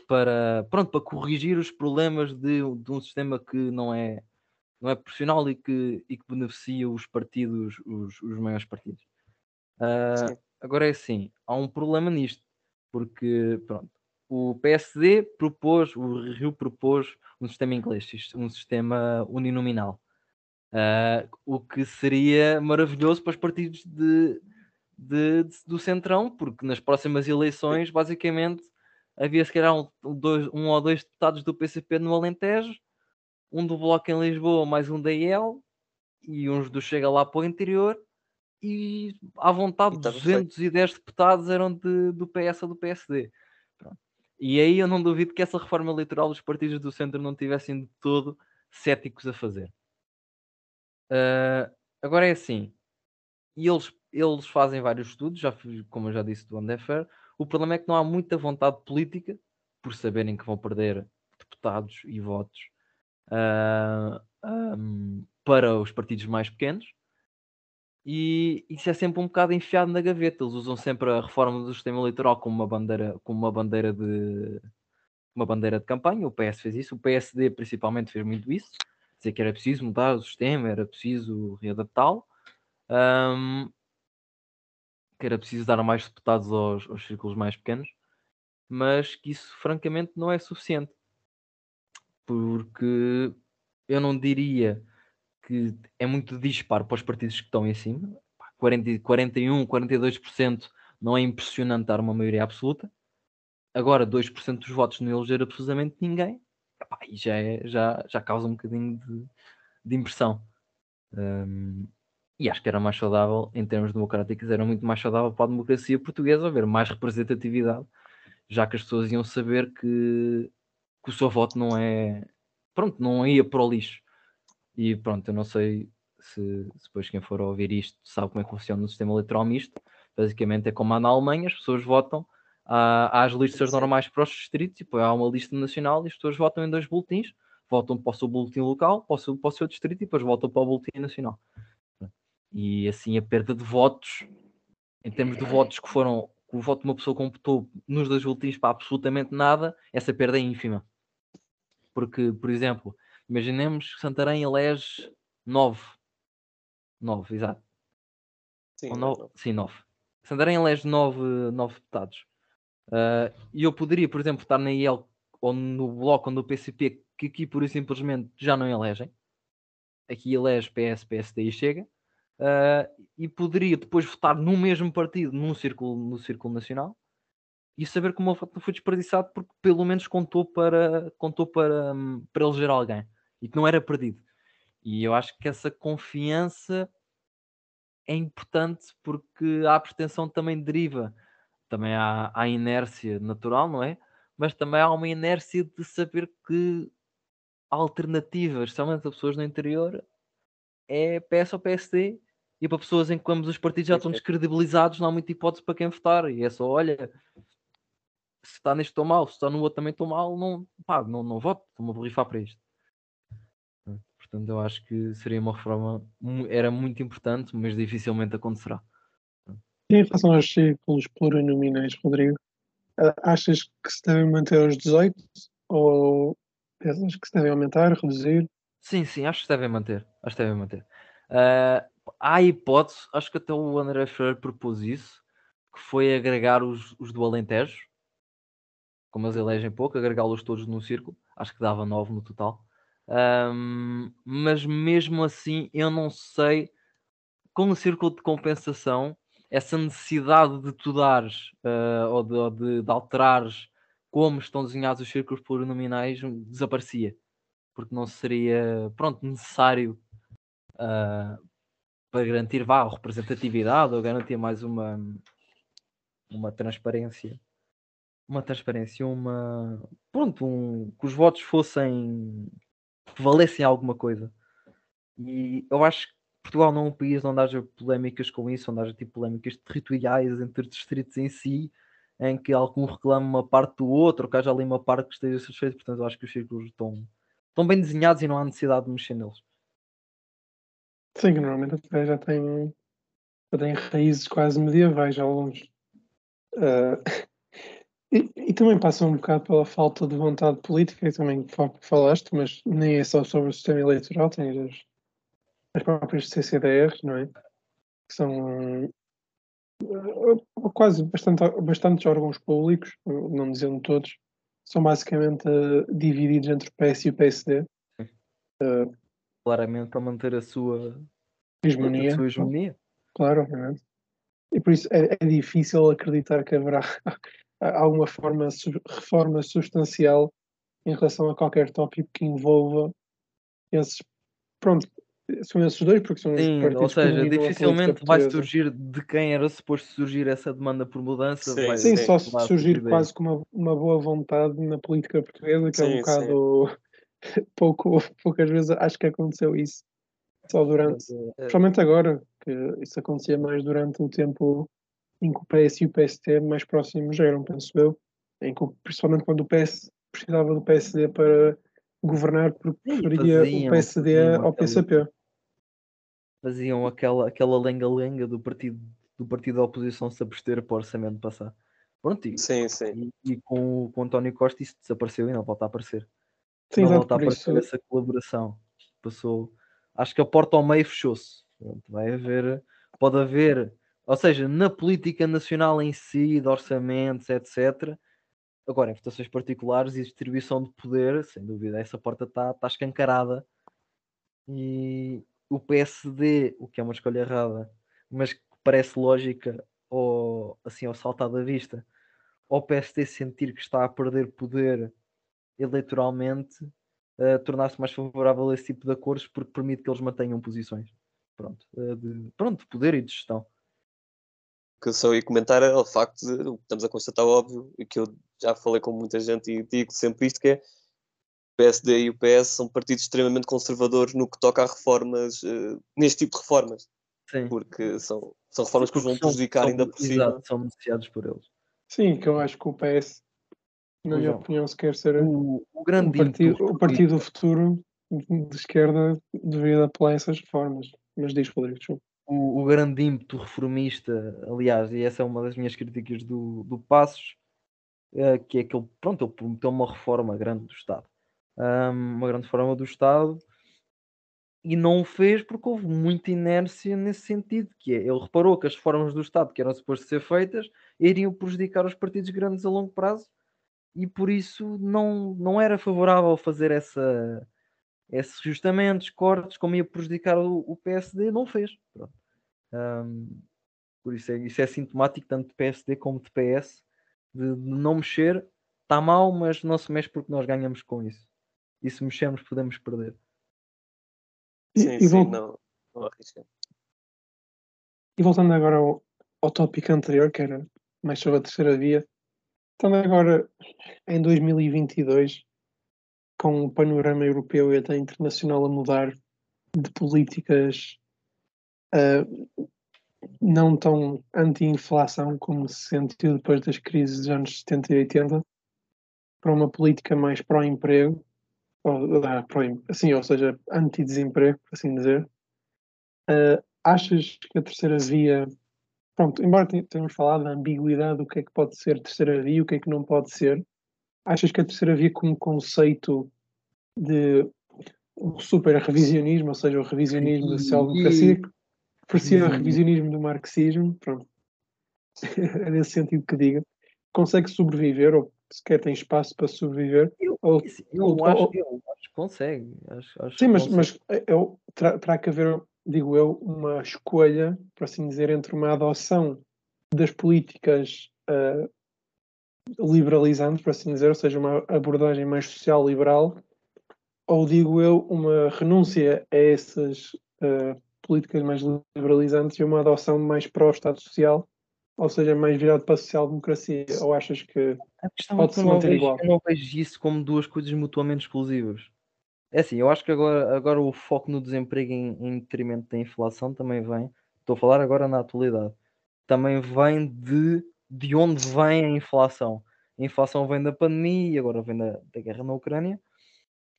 para, pronto, para corrigir os problemas de, de um sistema que não é, não é profissional e que, e que beneficia os partidos, os, os maiores partidos. Uh, agora é assim, há um problema nisto, porque pronto, o PSD propôs, o Rio propôs um sistema inglês, um sistema uninominal. Uh, o que seria maravilhoso para os partidos de, de, de, do Centrão, porque nas próximas eleições, basicamente, havia se calhar um, dois, um ou dois deputados do PCP no Alentejo, um do Bloco em Lisboa, mais um da IEL, e uns do Chega lá para o interior, e à vontade e 210 deputados eram de, do PS ou do PSD. Pronto. E aí eu não duvido que essa reforma eleitoral os partidos do centro não tivessem de todo céticos a fazer. Uh, agora é assim, e eles, eles fazem vários estudos, já, como eu já disse do Undefer, o problema é que não há muita vontade política, por saberem que vão perder deputados e votos uh, ah, um, para os partidos mais pequenos, e isso é sempre um bocado enfiado na gaveta. Eles usam sempre a reforma do sistema eleitoral como uma bandeira, como uma bandeira de uma bandeira de campanha. O PS fez isso, o PSD principalmente fez muito isso, dizer que era preciso mudar o sistema, era preciso readaptá-lo, um, que era preciso dar mais deputados aos, aos círculos mais pequenos, mas que isso francamente não é suficiente, porque eu não diria que é muito disparo para os partidos que estão em cima. 40, 41, 42% não é impressionante dar uma maioria absoluta. Agora, 2% dos votos não eleger absolutamente ninguém. E já, é, já, já causa um bocadinho de, de impressão. Um, e acho que era mais saudável, em termos democráticos, era muito mais saudável para a democracia portuguesa haver mais representatividade, já que as pessoas iam saber que, que o seu voto não é. Pronto, não ia para o lixo. E pronto, eu não sei se, se depois quem for ouvir isto sabe como é que funciona o sistema eleitoral misto. Basicamente é como há na Alemanha, as pessoas votam há, as listas normais para os distritos e depois há uma lista nacional e as pessoas votam em dois boletins, votam para o seu boletim local, para o seu, para o seu distrito e depois votam para o boletim nacional. E assim a perda de votos, em termos de votos que foram, que o voto de uma pessoa computou nos dois boletins para absolutamente nada, essa perda é ínfima. Porque, por exemplo, Imaginemos que Santarém elege 9. 9, exato. Sim, no... Sim, 9. Santarém elege 9, 9 deputados. Uh, e eu poderia, por exemplo, estar na IEL ou no Bloco ou no PCP, que aqui por simplesmente já não elegem. Aqui elege PS, PSD e Chega. Uh, e poderia depois votar no mesmo partido num círculo, no círculo nacional e saber que o meu voto não foi desperdiçado porque pelo menos contou para, contou para, hum, para eleger alguém e que não era perdido. E eu acho que essa confiança é importante porque a pretensão também deriva. Também há, há inércia natural, não é? Mas também há uma inércia de saber que alternativas, especialmente para pessoas no interior, é PS ou PSD. E para pessoas em que ambos os partidos já estão descredibilizados, não há muita hipótese para quem votar. E é só, olha, se está neste estou mal, se está no outro também estou mal, não, pá, não, não voto, estou-me a borrifar para isto. Portanto, eu acho que seria uma reforma, era muito importante, mas dificilmente acontecerá. Em relação aos círculos plurinominais, Rodrigo, achas que se devem manter aos 18 ou pensas que se devem aumentar, reduzir? Sim, sim, acho que se devem manter. Acho que devem manter. Uh, há hipótese, acho que até o André Freire propôs isso, que foi agregar os, os do Alentejo, como eles elegem pouco, agregá-los todos num círculo, acho que dava 9 no total. Um, mas mesmo assim, eu não sei, com o círculo de compensação, essa necessidade de tu dares uh, ou, de, ou de, de, alterares como estão desenhados os círculos plurinominais desaparecia, porque não seria pronto, necessário uh, para garantir vá, representatividade ou garantir mais uma, uma transparência. Uma transparência, uma pronto, um, que os votos fossem valessem alguma coisa. E eu acho que Portugal não é um país onde haja polémicas com isso, onde haja tipo polémicas territoriais entre distritos em si. em que algum reclama uma parte do outro, ou que haja ali uma parte que esteja satisfeita. Portanto, eu acho que os círculos estão, estão bem desenhados e não há necessidade de mexer neles. Sim, normalmente até já tem, já tem raízes quase medievais, alguns. Uh, e, e, também passa um bocado pela falta de vontade política, e também falaste, mas nem é só sobre o sistema eleitoral, tem as, as próprias CCDRs, não é? Que são quase bastante, bastantes órgãos públicos, não dizendo todos, são basicamente uh, divididos entre o PS e o PSD. Uh, Claramente para manter a sua hegemonia. A sua hegemonia. Claro, obviamente. E por isso é, é difícil acreditar que haverá alguma forma, reforma substancial em relação a qualquer tópico que envolva esses, pronto, são esses dois, porque são Sim, ou seja, dificilmente vai surgir de quem era suposto surgir essa demanda por mudança. Sim, sim só se surgir quase com uma, uma boa vontade na política portuguesa, que sim, é um bocado pouco, poucas vezes acho que aconteceu isso. Só durante, é. principalmente agora, que isso acontecia mais durante o tempo em que o PS e o PST mais próximos eram, penso eu, em que, principalmente quando o PS precisava do PSD para governar porque preferia o PSD ao PCP faziam aquela, aquela lenga-lenga do partido, do partido da oposição se abster para o orçamento passar. Pronto, e, sim, sim. E, e, com, com o António Costa isso desapareceu e não volta a aparecer. Sim, não volta a aparecer isso. essa colaboração. Passou. Acho que a porta ao meio fechou-se. Vai haver, pode haver, ou seja, na política nacional em si, de orçamentos, etc. Agora, em votações particulares e distribuição de poder, sem dúvida, essa porta está tá escancarada. E, o PSD, o que é uma escolha errada, mas que parece lógica ou assim ao saltar da vista, ao PSD sentir que está a perder poder eleitoralmente, uh, tornar-se mais favorável a esse tipo de acordos porque permite que eles mantenham posições. Pronto, uh, de, pronto, poder e de gestão. O que eu só ia comentar é o facto de, o que estamos a constatar óbvio, e que eu já falei com muita gente e digo sempre isto, que é PSD e o PS são partidos extremamente conservadores no que toca a reformas, uh, neste tipo de reformas. Sim. Porque são, são reformas que os vão prejudicar ainda por cima. Exato, são beneficiados por eles. Sim, que eu acho que o PS, na minha opinião, se quer ser o, o grande o partido, o partido do futuro de esquerda devido apelar essas reformas. Mas diz, Rodrigo, o, o, grande ímpeto reformista, aliás, e essa é uma das minhas críticas do, do Passos, é, que é que ele, pronto, ele prometeu uma reforma grande do Estado uma grande reforma do Estado e não o fez porque houve muita inércia nesse sentido, que é, ele reparou que as reformas do Estado que eram supostas ser feitas iriam prejudicar os partidos grandes a longo prazo e por isso não, não era favorável fazer essa, esses ajustamentos, cortes, como ia prejudicar o, o PSD, não fez. Um, por isso é, isso é sintomático tanto de PSD como de PS, de, de não mexer, está mal, mas não se mexe porque nós ganhamos com isso e se mexermos podemos perder. Sim, e, sim, não, não arrisca. E voltando agora ao, ao tópico anterior, que era mais sobre a terceira via, estando agora em 2022, com o panorama europeu e até internacional a mudar de políticas uh, não tão anti-inflação como se sentiu depois das crises dos anos 70 e 80, para uma política mais pró-emprego, assim, ou seja, anti-desemprego, por assim dizer. Uh, achas que a terceira via, pronto, embora tenhamos falado da ambiguidade do que é que pode ser terceira via e o que é que não pode ser, achas que a terceira via como conceito de super revisionismo, ou seja, o revisionismo da social-democracia, parecia o revisionismo do marxismo, pronto, é nesse sentido que diga, consegue sobreviver ou sequer tem espaço para sobreviver. Eu, ou, eu, ou, acho, ou, eu acho que consegue. Acho, acho sim, mas, mas eu, terá, terá que haver, digo eu, uma escolha, por assim dizer, entre uma adoção das políticas uh, liberalizantes, por assim dizer, ou seja, uma abordagem mais social-liberal, ou digo eu, uma renúncia a essas uh, políticas mais liberalizantes e uma adoção mais pró-Estado Social ou seja, mais virado para a social-democracia? Ou achas que é pode se manter igual? Eu não vejo isso como duas coisas mutuamente exclusivas. É assim, eu acho que agora, agora o foco no desemprego em, em detrimento da inflação também vem, estou a falar agora na atualidade, também vem de de onde vem a inflação. A inflação vem da pandemia e agora vem da, da guerra na Ucrânia.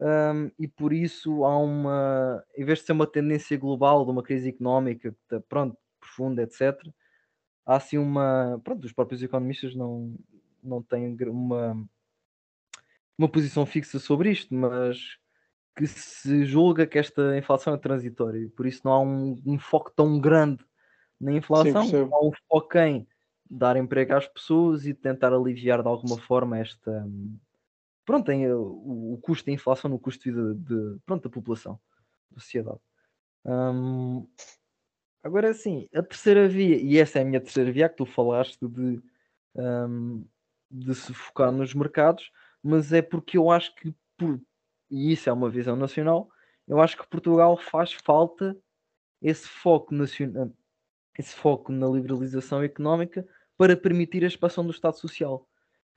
Um, e por isso há uma, em vez de ser uma tendência global de uma crise económica, pronto, profunda, etc., há assim uma. Pronto, os próprios economistas não, não têm uma, uma posição fixa sobre isto, mas que se julga que esta inflação é transitória, por isso não há um, um foco tão grande na inflação, Sim, há um foco em dar emprego às pessoas e tentar aliviar de alguma forma esta pronto, tem o, o custo da inflação no custo de vida de, pronto, da população, da sociedade. Agora assim, a terceira via, e essa é a minha terceira via que tu falaste de, de se focar nos mercados, mas é porque eu acho que por, e isso é uma visão nacional, eu acho que Portugal faz falta esse foco nacional, esse foco na liberalização económica para permitir a expansão do Estado Social.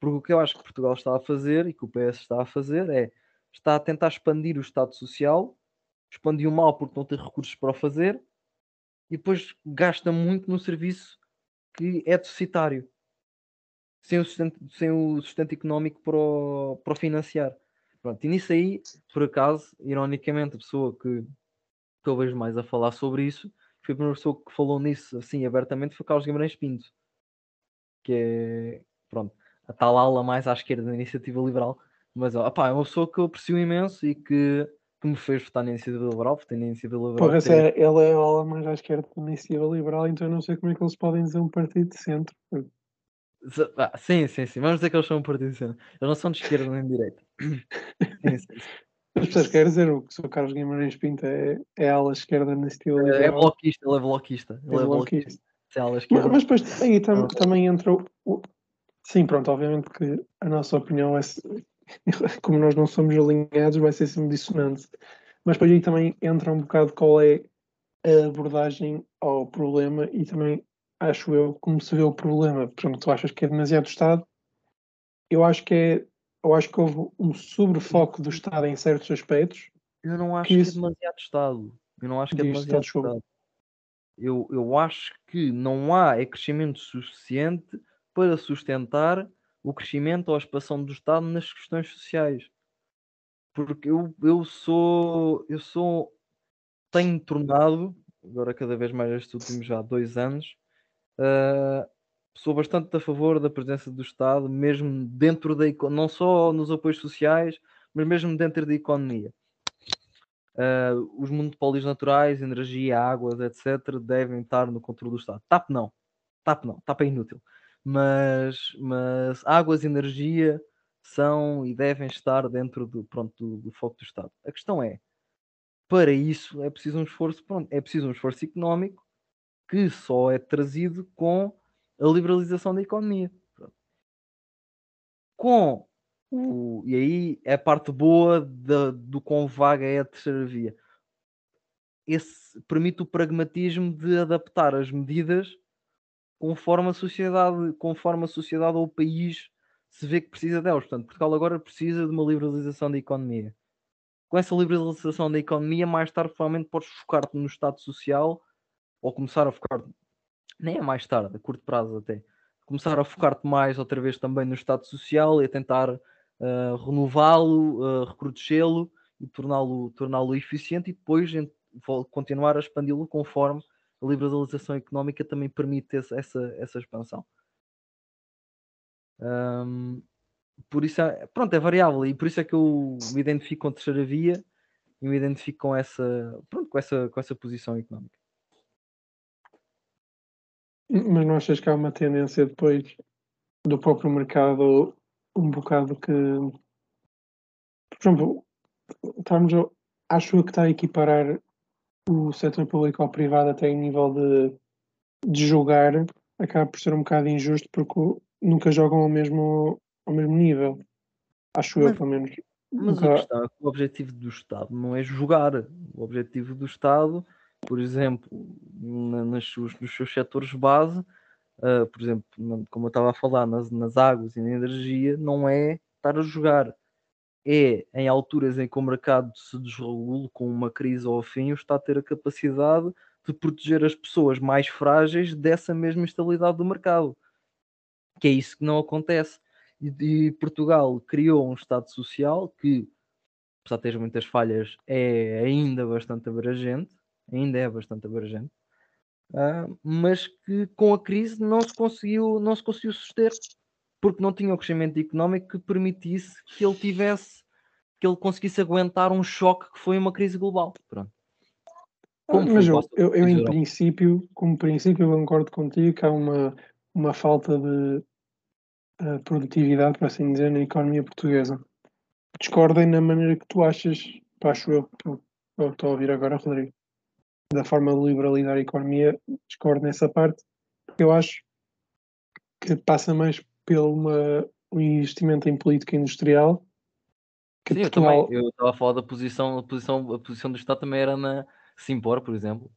Porque o que eu acho que Portugal está a fazer e que o PS está a fazer é está a tentar expandir o Estado Social, expandir o mal porque não tem recursos para o fazer e depois gasta muito no serviço que é deficitário, sem o sustento, sem o sustento económico para o, para o financiar. Pronto, e nisso aí, por acaso, ironicamente, a pessoa que, que eu vejo mais a falar sobre isso foi a primeira pessoa que falou nisso assim abertamente foi Carlos Guimarães Pinto, que é pronto, a tal ala mais à esquerda da iniciativa liberal, mas opá, é uma pessoa que eu aprecio imenso e que, que me fez votar na iniciativa liberal, votei na iniciativa liberal. Porra, ter... é, ele é a ala mais à esquerda da iniciativa liberal, então eu não sei como é que eles podem dizer um partido de centro. Ah, sim, sim, sim. Vamos dizer que eles são um partido de centro. Eles não são de esquerda nem de direita. sim, sim. As pessoas querem dizer o que o Carlos Guimarães Pinto é, é ala esquerda na iniciativa liberal. É bloquista, ele é bloquista. Ele é, é bloquista. bloquista. É mas, mas depois aí tam, também entra o, Sim, pronto, obviamente que a nossa opinião é, como nós não somos alinhados, vai ser sempre dissonante. Mas depois aí também entra um bocado qual é a abordagem ao problema e também acho eu como se vê o problema. Por exemplo, tu achas que é demasiado Estado? Eu acho que é, eu acho que houve um sobrefoco do Estado em certos aspectos. Eu não acho que, que é demasiado Estado. Eu não acho que é demasiado Estado. Eu, eu acho que não há é crescimento suficiente para sustentar o crescimento ou a expansão do Estado nas questões sociais. Porque eu, eu sou, eu sou, tenho tornado, agora cada vez mais estes últimos já dois anos, uh, sou bastante a favor da presença do Estado, mesmo dentro da não só nos apoios sociais, mas mesmo dentro da economia. Uh, os monopólios naturais, energia, águas, etc., devem estar no controle do Estado. TAP não. TAP não. TAP é inútil mas, mas águas e energia são e devem estar dentro do, pronto, do, do foco do Estado. A questão é, para isso é preciso um esforço, pronto, é preciso um esforço económico que só é trazido com a liberalização da economia. Pronto. Com o, e aí é a parte boa de, do quão vaga é a terceira via. Esse permite o pragmatismo de adaptar as medidas conforme a sociedade, conforme a sociedade ou o país se vê que precisa delas. Portanto, Portugal agora precisa de uma liberalização da economia. Com essa liberalização da economia, mais tarde, provavelmente podes focar-te no Estado Social ou começar a focar nem é mais tarde, a curto prazo até, começar a focar-te mais outra vez também no Estado Social e a tentar uh, renová-lo, uh, recrudescê-lo e torná-lo torná eficiente e depois continuar a expandi-lo conforme a liberalização económica também permite essa, essa, essa expansão. Um, por isso, é, pronto, é variável e por isso é que eu me identifico com a terceira via e me identifico com essa, pronto, com essa, com essa posição económica. Mas não achas que há uma tendência depois do próprio mercado um bocado que, por exemplo, estamos, acho que está a equiparar o setor público ao privado até em nível de, de julgar acaba por ser um bocado injusto porque nunca jogam ao mesmo, ao mesmo nível. Acho mas, eu, pelo menos. Mas nunca... questão, o objetivo do Estado não é jogar. O objetivo do Estado, por exemplo, na, nas suas, nos seus setores base, uh, por exemplo, como eu estava a falar, nas, nas águas e na energia, não é estar a jogar é em alturas em que o mercado se desregula com uma crise ao fim, está a ter a capacidade de proteger as pessoas mais frágeis dessa mesma instabilidade do mercado. que é isso que não acontece. E, e Portugal criou um Estado Social que, apesar de ter muitas falhas, é ainda bastante abrangente, ainda é bastante abrangente, uh, mas que com a crise não se conseguiu, não se conseguiu suster, porque não tinha o crescimento económico que permitisse que ele tivesse, que ele conseguisse aguentar um choque que foi uma crise global. Pronto. Como mas eu, eu, eu, em princípio, como princípio, eu concordo contigo que há uma, uma falta de uh, produtividade, por assim dizer, na economia portuguesa. Discordem na maneira que tu achas, acho eu, eu estou a ouvir agora, Rodrigo, da forma de liberalizar a economia, discordo nessa parte, porque eu acho que passa mais pelo uma, um investimento em política industrial. Que Sim, Portugal... eu estava a falar da posição, a posição, a posição do Estado também era na Simpor, por exemplo.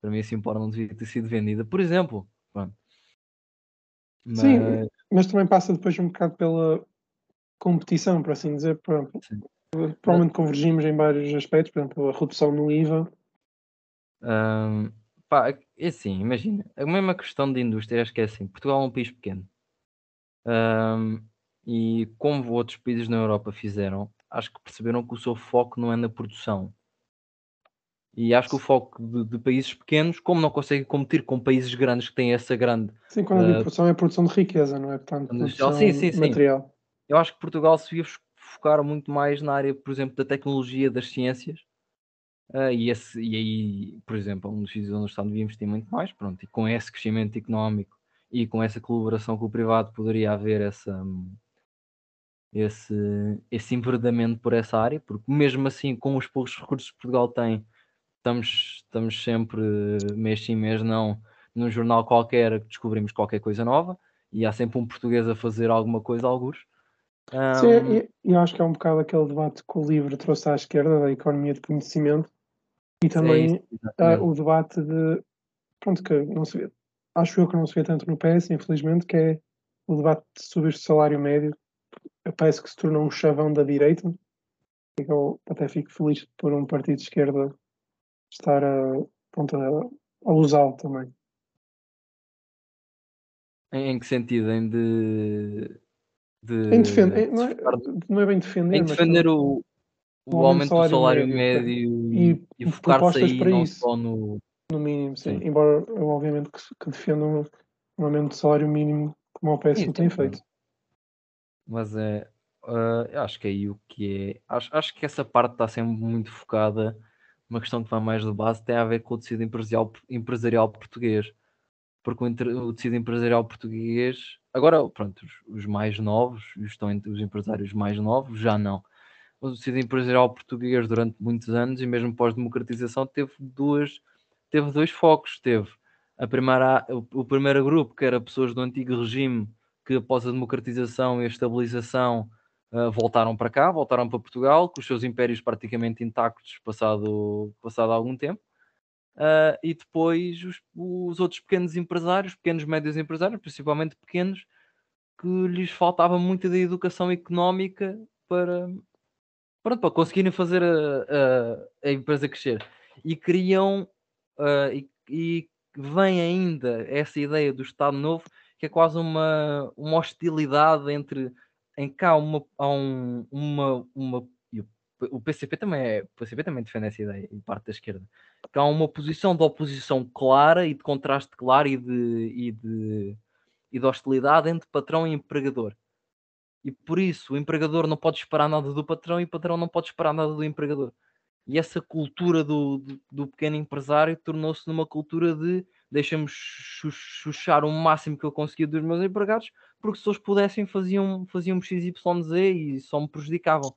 Para mim, a Simpor não devia ter sido vendida, por exemplo. Mas... Sim, mas também passa depois um bocado pela competição, por assim dizer. Pronto. Provavelmente convergimos em vários aspectos, por exemplo, a redução no IVA. Um, pá, é assim, imagina, a mesma questão de indústria, acho que é assim, Portugal é um país pequeno. Um, e como outros países na Europa fizeram, acho que perceberam que o seu foco não é na produção, e acho que o foco de, de, países pequenos, como não conseguem competir com países grandes que têm essa grande. Sim, quando uh, a produção é produção de riqueza, não é? Portanto, produção sim, sim, sim. material. Eu acho que Portugal se devia focar muito mais na área, por exemplo, da tecnologia, das ciências. Uh, e, esse, e aí, por exemplo, um dos sítios onde o Estado devia investir muito mais, pronto, e com esse crescimento económico e com essa colaboração com o privado poderia haver essa, esse, esse enverdamento por essa área, porque mesmo assim, com os poucos recursos que Portugal tem, estamos, estamos sempre, mês sim, mês não, num jornal qualquer descobrimos qualquer coisa nova e há sempre um português a fazer alguma coisa, alguns. Um... Sim, e, acho que é um bocado aquele debate que o livro trouxe à esquerda da economia de conhecimento e também uh, o debate de pronto, que não se vê, acho eu que não se vê tanto no PS, infelizmente, que é o debate sobre este salário médio. Parece que se tornou um chavão da direita. Eu até fico feliz por um partido de esquerda estar a, a, a usá-lo também. Em, que sentido? Em de. de em defender, não, é, não é bem defender, em defender o, o, aumento do salário médio, médio e, e focar-se aí não isso. só no. No mínimo, sim. sim. Embora eu, obviamente, que, que defendo um, um aumento do salário mínimo como o PSU tem feito. Mas é. Uh, acho que é aí o que é. Acho, acho que essa parte está sempre muito focada uma questão que vai mais de base tem a ver com o tecido empresarial, empresarial português. Porque o, o tecido empresarial português, agora, pronto, os, os, mais novos, estão entre os empresários mais novos, já não. O tecido empresarial português, durante muitos anos, e mesmo pós-democratização, teve duas, teve dois focos. Teve a primeira, o, primeiro grupo, que era pessoas do antigo regime, que após a democratização e a estabilização uh, voltaram para cá, voltaram para Portugal, com os seus impérios praticamente intactos, passado, passado algum tempo. Uh, e depois os, os, outros pequenos empresários, pequenos médios empresários, principalmente pequenos, que lhes faltava muito da educação económica para, pronto, para conseguirem fazer a, a, a empresa crescer. E criam, uh, e, e vem ainda essa ideia do Estado Novo, que é quase uma, uma hostilidade entre em há uma, há um, uma, uma o PCP também é, o PCP também defende essa ideia em parte da esquerda que há uma posição de oposição clara e de contraste claro e de, e de, e de hostilidade entre patrão e empregador. E por isso o empregador não pode esperar nada do patrão e o patrão não pode esperar nada do empregador e essa cultura do, do, do pequeno empresário tornou-se numa cultura de deixa-me chuchar o máximo que eu conseguia dos meus empregados, porque se eles pudessem faziam, faziam XYZ e só me prejudicavam.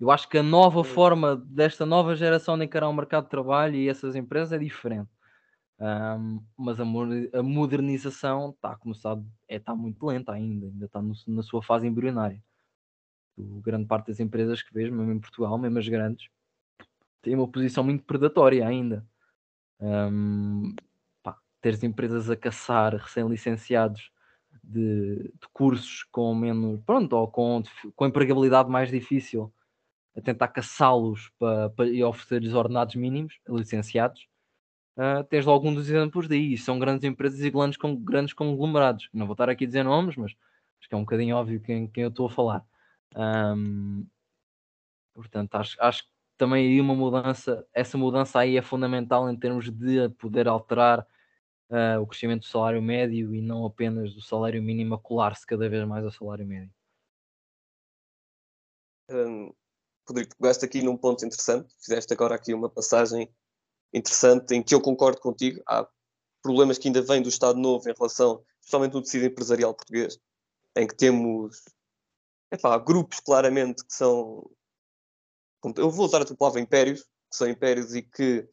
Eu acho que a nova forma desta nova geração de encarar o mercado de trabalho e essas empresas é diferente. Um, mas a, a modernização está a começar, é, está muito lenta ainda, ainda está no, na sua fase embrionária. O, grande parte das empresas que vejo, mesmo em Portugal, mesmo as grandes, têm uma posição muito predatória ainda. Um, pá, teres empresas a caçar recém-licenciados de, de, cursos com menos, pronto, ou com, com empregabilidade mais difícil, a tentar caçá-los para, e oferecer-lhes ordenados mínimos, licenciados, uh, tens logo um dos exemplos daí. São grandes empresas e grandes, grandes conglomerados. Não vou estar aqui a dizer nomes, mas acho que é um bocadinho óbvio quem, quem eu estou a falar. Um, portanto, acho, acho que também aí uma mudança, essa mudança aí é fundamental em termos de poder alterar uh, o crescimento do salário médio e não apenas do salário mínimo a colar-se cada vez mais ao salário médio. Um, Rodrigo, pegaste aqui num ponto interessante, fizeste agora aqui uma passagem interessante em que eu concordo contigo. Há problemas que ainda vêm do Estado Novo em relação, especialmente no tecido empresarial português, em que temos epá, grupos claramente que são. Eu vou usar a tua palavra impérios, que são impérios e que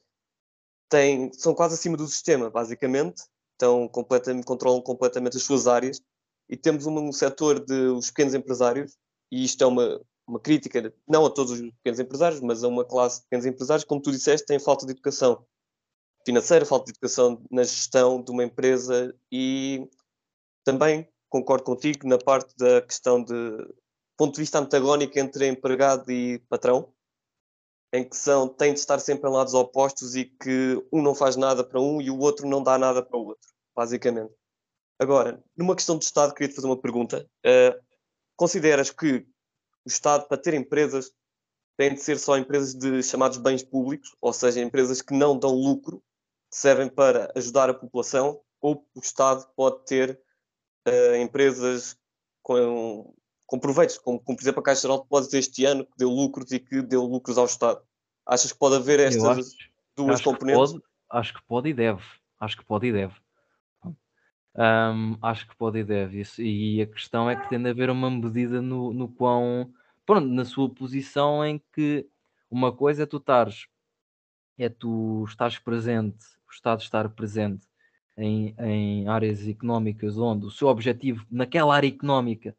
têm, são quase acima do sistema, basicamente, estão completamente, controlam completamente as suas áreas e temos um, um setor de os pequenos empresários, e isto é uma, uma crítica, não a todos os pequenos empresários, mas a uma classe de pequenos empresários, como tu disseste, tem falta de educação financeira, falta de educação na gestão de uma empresa e também concordo contigo na parte da questão de ponto de vista antagónico entre empregado e patrão, em que são, têm de estar sempre em lados opostos e que um não faz nada para um e o outro não dá nada para o outro, basicamente. Agora, numa questão de Estado, queria te fazer uma pergunta. Uh, consideras que o Estado, para ter empresas, tem de ser só empresas de chamados bens públicos, ou seja, empresas que não dão lucro, que servem para ajudar a população, ou o Estado pode ter uh, empresas com, com proveitos, como, como, por exemplo a Caixa Geral de Depósitos este ano, que deu lucros e que deu lucros ao Estado. Achas que pode haver estas acho, duas acho componentes? Que pode, acho que pode e deve. Acho que pode e deve. Um, acho que pode e deve. Isso, e a questão é que tem de haver uma medida no, no quão. Pronto, na sua posição em que uma coisa é tu estares, é tu estás presente, o Estado estar presente em, em áreas económicas onde o seu objetivo naquela área económica,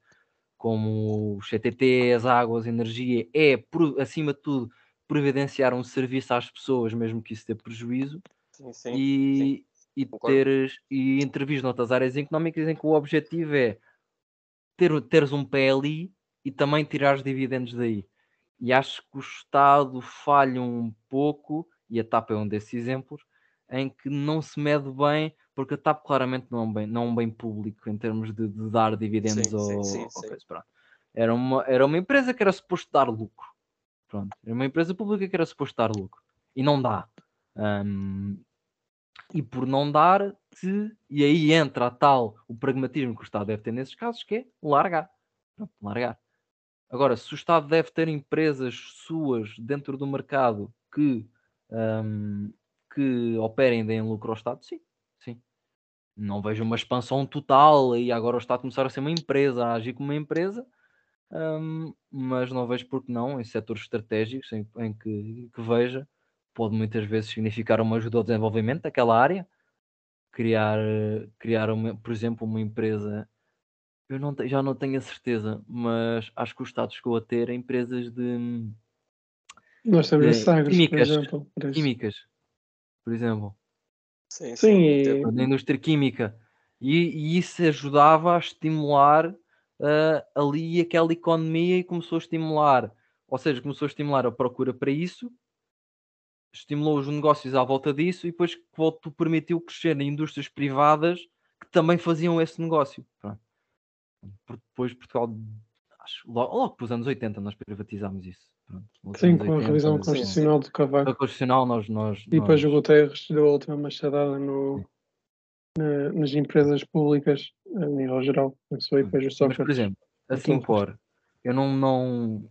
como os CTT, as águas, energia, é, acima de tudo, providenciar um serviço às pessoas, mesmo que isso dê prejuízo. Sim, sim, e, sim e teres e intervir noutras áreas económicas em que o objetivo é ter, teres um pé ali e também tirar os dividendos daí. E acho que o Estado falha um pouco, e a TAP é um desses exemplos, em que não se mede bem, porque a TAP claramente não é um bem, não é um bem público em termos de, de dar dividendos sim, ou, sim, sim, ou Era, uma, era uma empresa que era suposto dar lucro. Pronto. Era uma empresa pública que era suposto dar lucro. E não dá. Um, e por não dar, te, e aí entra a tal o pragmatismo que o Estado deve ter nesses casos, que é largar. Pronto, largar. Agora, se o Estado deve ter empresas suas dentro do mercado que, um, que operem e deem lucro ao Estado, sim. Não vejo uma expansão total e agora o Estado começar a ser uma empresa, a agir como uma empresa, um, mas não vejo porque não em setores estratégicos em, em que, que veja pode muitas vezes significar uma ajuda ao desenvolvimento daquela área, criar, criar uma, por exemplo, uma empresa. Eu não já não tenho a certeza, mas acho que o Estado chegou a ter empresas de. Nós temos de, Sagres, químicas, por exemplo. Por químicas, por exemplo. Sim, sim. sim e... Da indústria química. E, e, isso ajudava a estimular uh, ali aquela economia e começou a estimular, ou seja, começou a estimular a procura para isso estimulou os negócios à volta disso e depois voltou, permitiu crescer em indústrias privadas que também faziam esse negócio. Pronto. Depois Portugal, acho, logo, logo para os anos 80 nós privatizámos isso. Pronto, sim, com 80, a revisão constitucional do Cavaco. A constitucional nós, nós, e depois nós... o Guterres deu a última machadada no, na, nas empresas públicas a nível geral. Isso aí depois Mas, por exemplo, assim por, eu não, não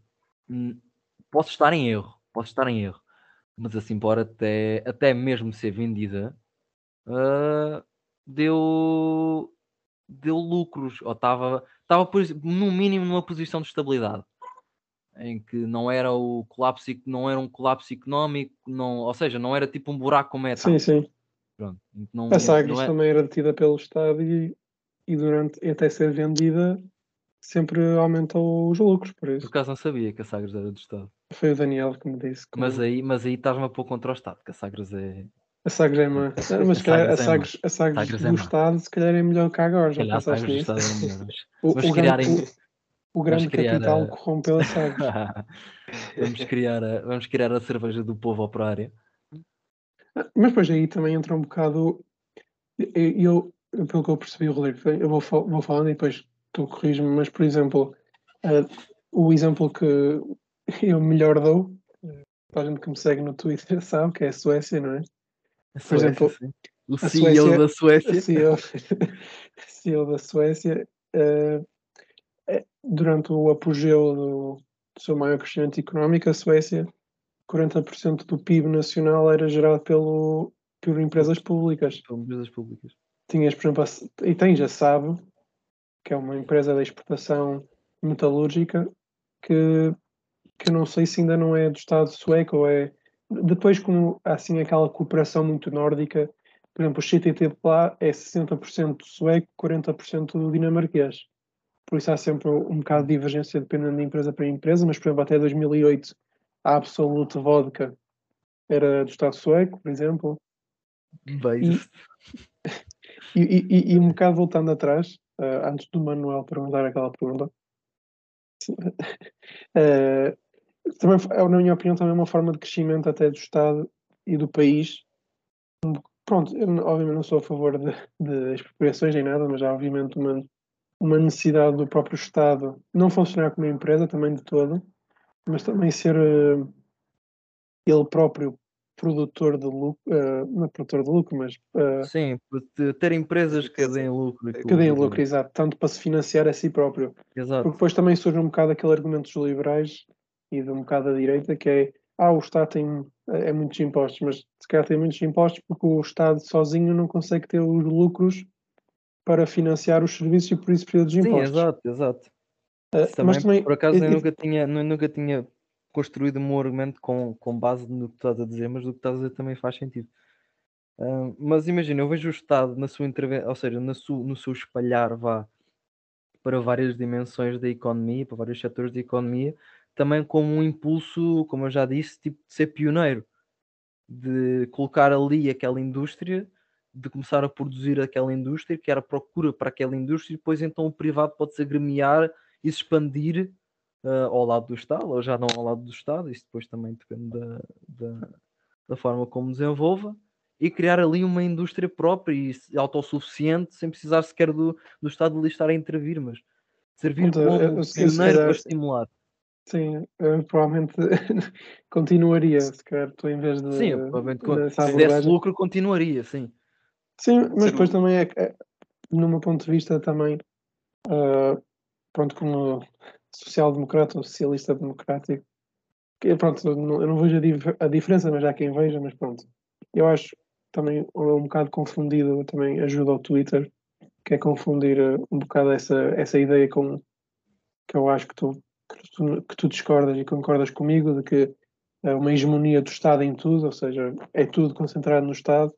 posso estar em erro, posso estar em erro mas assim por até, até mesmo ser vendida, uh, deu, deu lucros, ou estava, estava no mínimo numa posição de estabilidade, em que não era o colapso, não era um colapso económico, não, ou seja, não era tipo um buraco como é Sim, sim. Pronto, não, a Sagres é... também era detida pelo Estado e, e durante até ser vendida sempre aumentou os lucros, por isso. Por acaso não sabia que a Sagres era do Estado. Foi o Daniel que me disse. Que mas, aí, mas aí estás-me a pôr contra o Estado, que a Sagres é. A Sagres é má. Mas se calhar a Sagres, a Sagres, Sagres do é Estado se calhar é melhor que agora. Já pensaste nisso? É o, o, grande, o, o grande capital a... corrompeu a Sagres. vamos, criar a, vamos criar a cerveja do povo operário. Mas depois aí também entra um bocado. Eu, eu pelo que eu percebi, Rodrigo, eu vou, vou falando e depois tu corriges-me, mas por exemplo, uh, o exemplo que eu melhor dou, para a gente que me segue no Twitter sabe que é a Suécia, não é? A por exemplo, sim. o CEO Suécia, da Suécia. CEO, CEO da Suécia, uh, durante o apogeu do, do seu maior crescimento económico, a Suécia 40% do PIB nacional era gerado pelo, por empresas públicas. Por empresas públicas. Tinhas, por exemplo, a, e tem, já sabe, que é uma empresa de exportação metalúrgica que, que não sei se ainda não é do Estado sueco ou é. Depois, como há assim aquela cooperação muito nórdica, por exemplo, o CTT lá é 60% sueco, 40% dinamarquês. Por isso há sempre um bocado de divergência dependendo de empresa para empresa, mas, por exemplo, até 2008 a Absolute Vodka era do Estado sueco, por exemplo. Bem. E, e, e, e, um bocado voltando atrás, uh, antes do Manuel perguntar aquela pergunta, uh, também, na minha opinião, também é uma forma de crescimento até do Estado e do país. Pronto, eu obviamente não sou a favor de, de expropriações nem nada, mas há obviamente uma, uma necessidade do próprio Estado não funcionar como empresa também de todo, mas também ser uh, ele próprio produtor de lucro, uh, não produtor de lucro, mas uh, sim, ter empresas que deem lucro. Que deem lucro, exato, tanto para se financiar a si próprio. Exato. Porque depois também surge um bocado aquele argumento dos liberais e de um bocado da direita que é ah, o Estado tem é muitos impostos, mas se calhar tem muitos impostos porque o Estado sozinho não consegue ter os lucros para financiar os serviços e por isso precisa dos impostos. Sim, exato, exato. Uh, também, mas também, por acaso, eu, nunca tinha, nunca tinha construído o meu argumento com, com base no que estás a dizer, mas o que estás a dizer também faz sentido. Uh, mas imagina, eu vejo o Estado na sua intervenção, ou seja, na su, no seu espalhar vá para várias dimensões da economia, para vários setores da economia, também como um impulso, como eu já disse, tipo de ser pioneiro, de colocar ali aquela indústria de começar a produzir aquela indústria, que era procura para aquela indústria, e depois então o privado pode-se agremiar e se expandir uh, ao lado do Estado, ou já não ao lado do Estado, isso depois também depende da, da, da forma como desenvolva, e criar ali uma indústria própria e autossuficiente, sem precisar sequer do, do Estado ali estar a intervir, mas servir como eu, pioneiro para estimular. Sim, provavelmente continuaria, se calhar, tu em vez de. Sim, provavelmente, se desse lucro, continuaria, sim. Sim, mas depois também é, é, no meu ponto de vista, também, uh, pronto, como social-democrata ou socialista democrático, que, pronto, eu não, eu não vejo a, dif a, diferença, mas há quem veja, mas pronto. Eu acho também um bocado confundido, também ajuda ao Twitter, que é confundir uh, um bocado essa, essa ideia com que eu acho que tu, que tu, que tu discordas e concordas comigo, de que é uma hegemonia do Estado em tudo, ou seja, é tudo concentrado no Estado,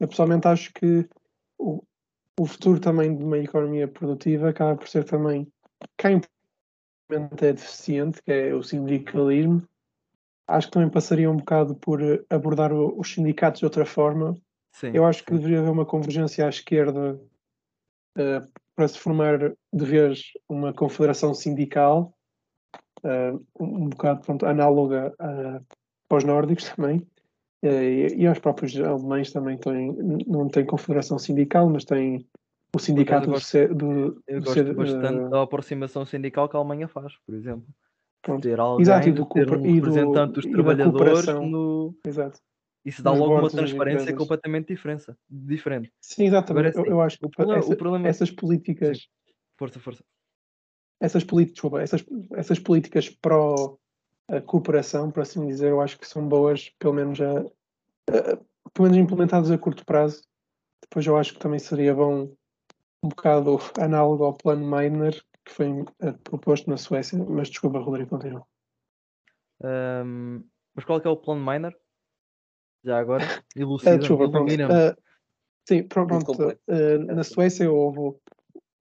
eu pessoalmente acho que o, o futuro também de uma economia produtiva acaba por ser também quem é deficiente, que é o sindicalismo. Acho que também passaria um bocado por abordar o, os sindicatos de outra forma. Sim, Eu acho que deveria haver uma convergência à esquerda uh, para se formar de vez uma confederação sindical, uh, um bocado pronto, análoga aos nórdicos também, eh, e, e aos próprios alemães também têm, não têm confederação sindical, mas têm o sindicato gosto, do, eu gosto do, bastante uh, da aproximação sindical que a Alemanha faz, por exemplo. Pronto. Ter alguém, Exato, e do, ter um representante dos trabalhadores no... Exato. Isso dá logo uma transparência completamente diferente. diferente. Sim, exatamente. Agora, eu, eu, acho que o problema, essa, o problema... essas políticas. Sim. Força, força. Essas, desculpa, essas, essas políticas pró a cooperação, por assim dizer, eu acho que são boas, pelo menos, a, pelo menos implementadas a curto prazo. Depois eu acho que também seria bom um bocado análogo ao plano Meiner, que foi uh, proposto na Suécia, mas desculpa, Rodrigo, continua. Um, mas qual é, é o plano Meiner? Já agora, elucida, uh, desculpa, pronto, uh, Sim, pronto, uh, na Suécia houve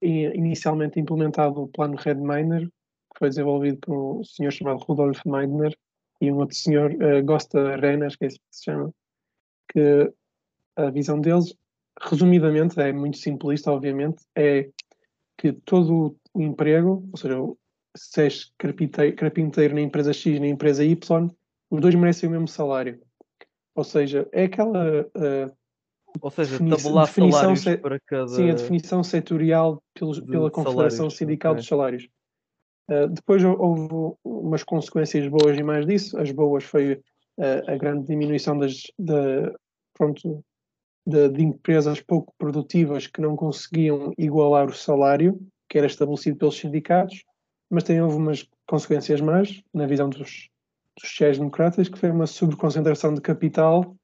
inicialmente implementado o plano Red Miner, que foi desenvolvido por um senhor chamado Rudolf Meidner e um outro senhor, uh, Gosta Renas, que é assim que se chama, que a visão deles, resumidamente, é muito simplista, obviamente, é que todo o emprego, ou seja, se és carpinteiro, carpinteiro na empresa X na empresa Y, os dois merecem o mesmo salário. Ou seja, é aquela uh, Ou seja, tabular definição salários se- para cada. sim, a definição setorial pelos- de pela Confederação salários, Sindical ok. dos Salários. Uh, depois hou- houve umas consequências boas e mais disso. As boas foi uh, a grande diminuição das, da, pronto, de, de empresas pouco produtivas que não conseguiam igualar o salário que era estabelecido pelos sindicatos, mas também houve umas consequências mais, na visão dos, dos sociais-democratas, que foi uma sobreconcentração de capital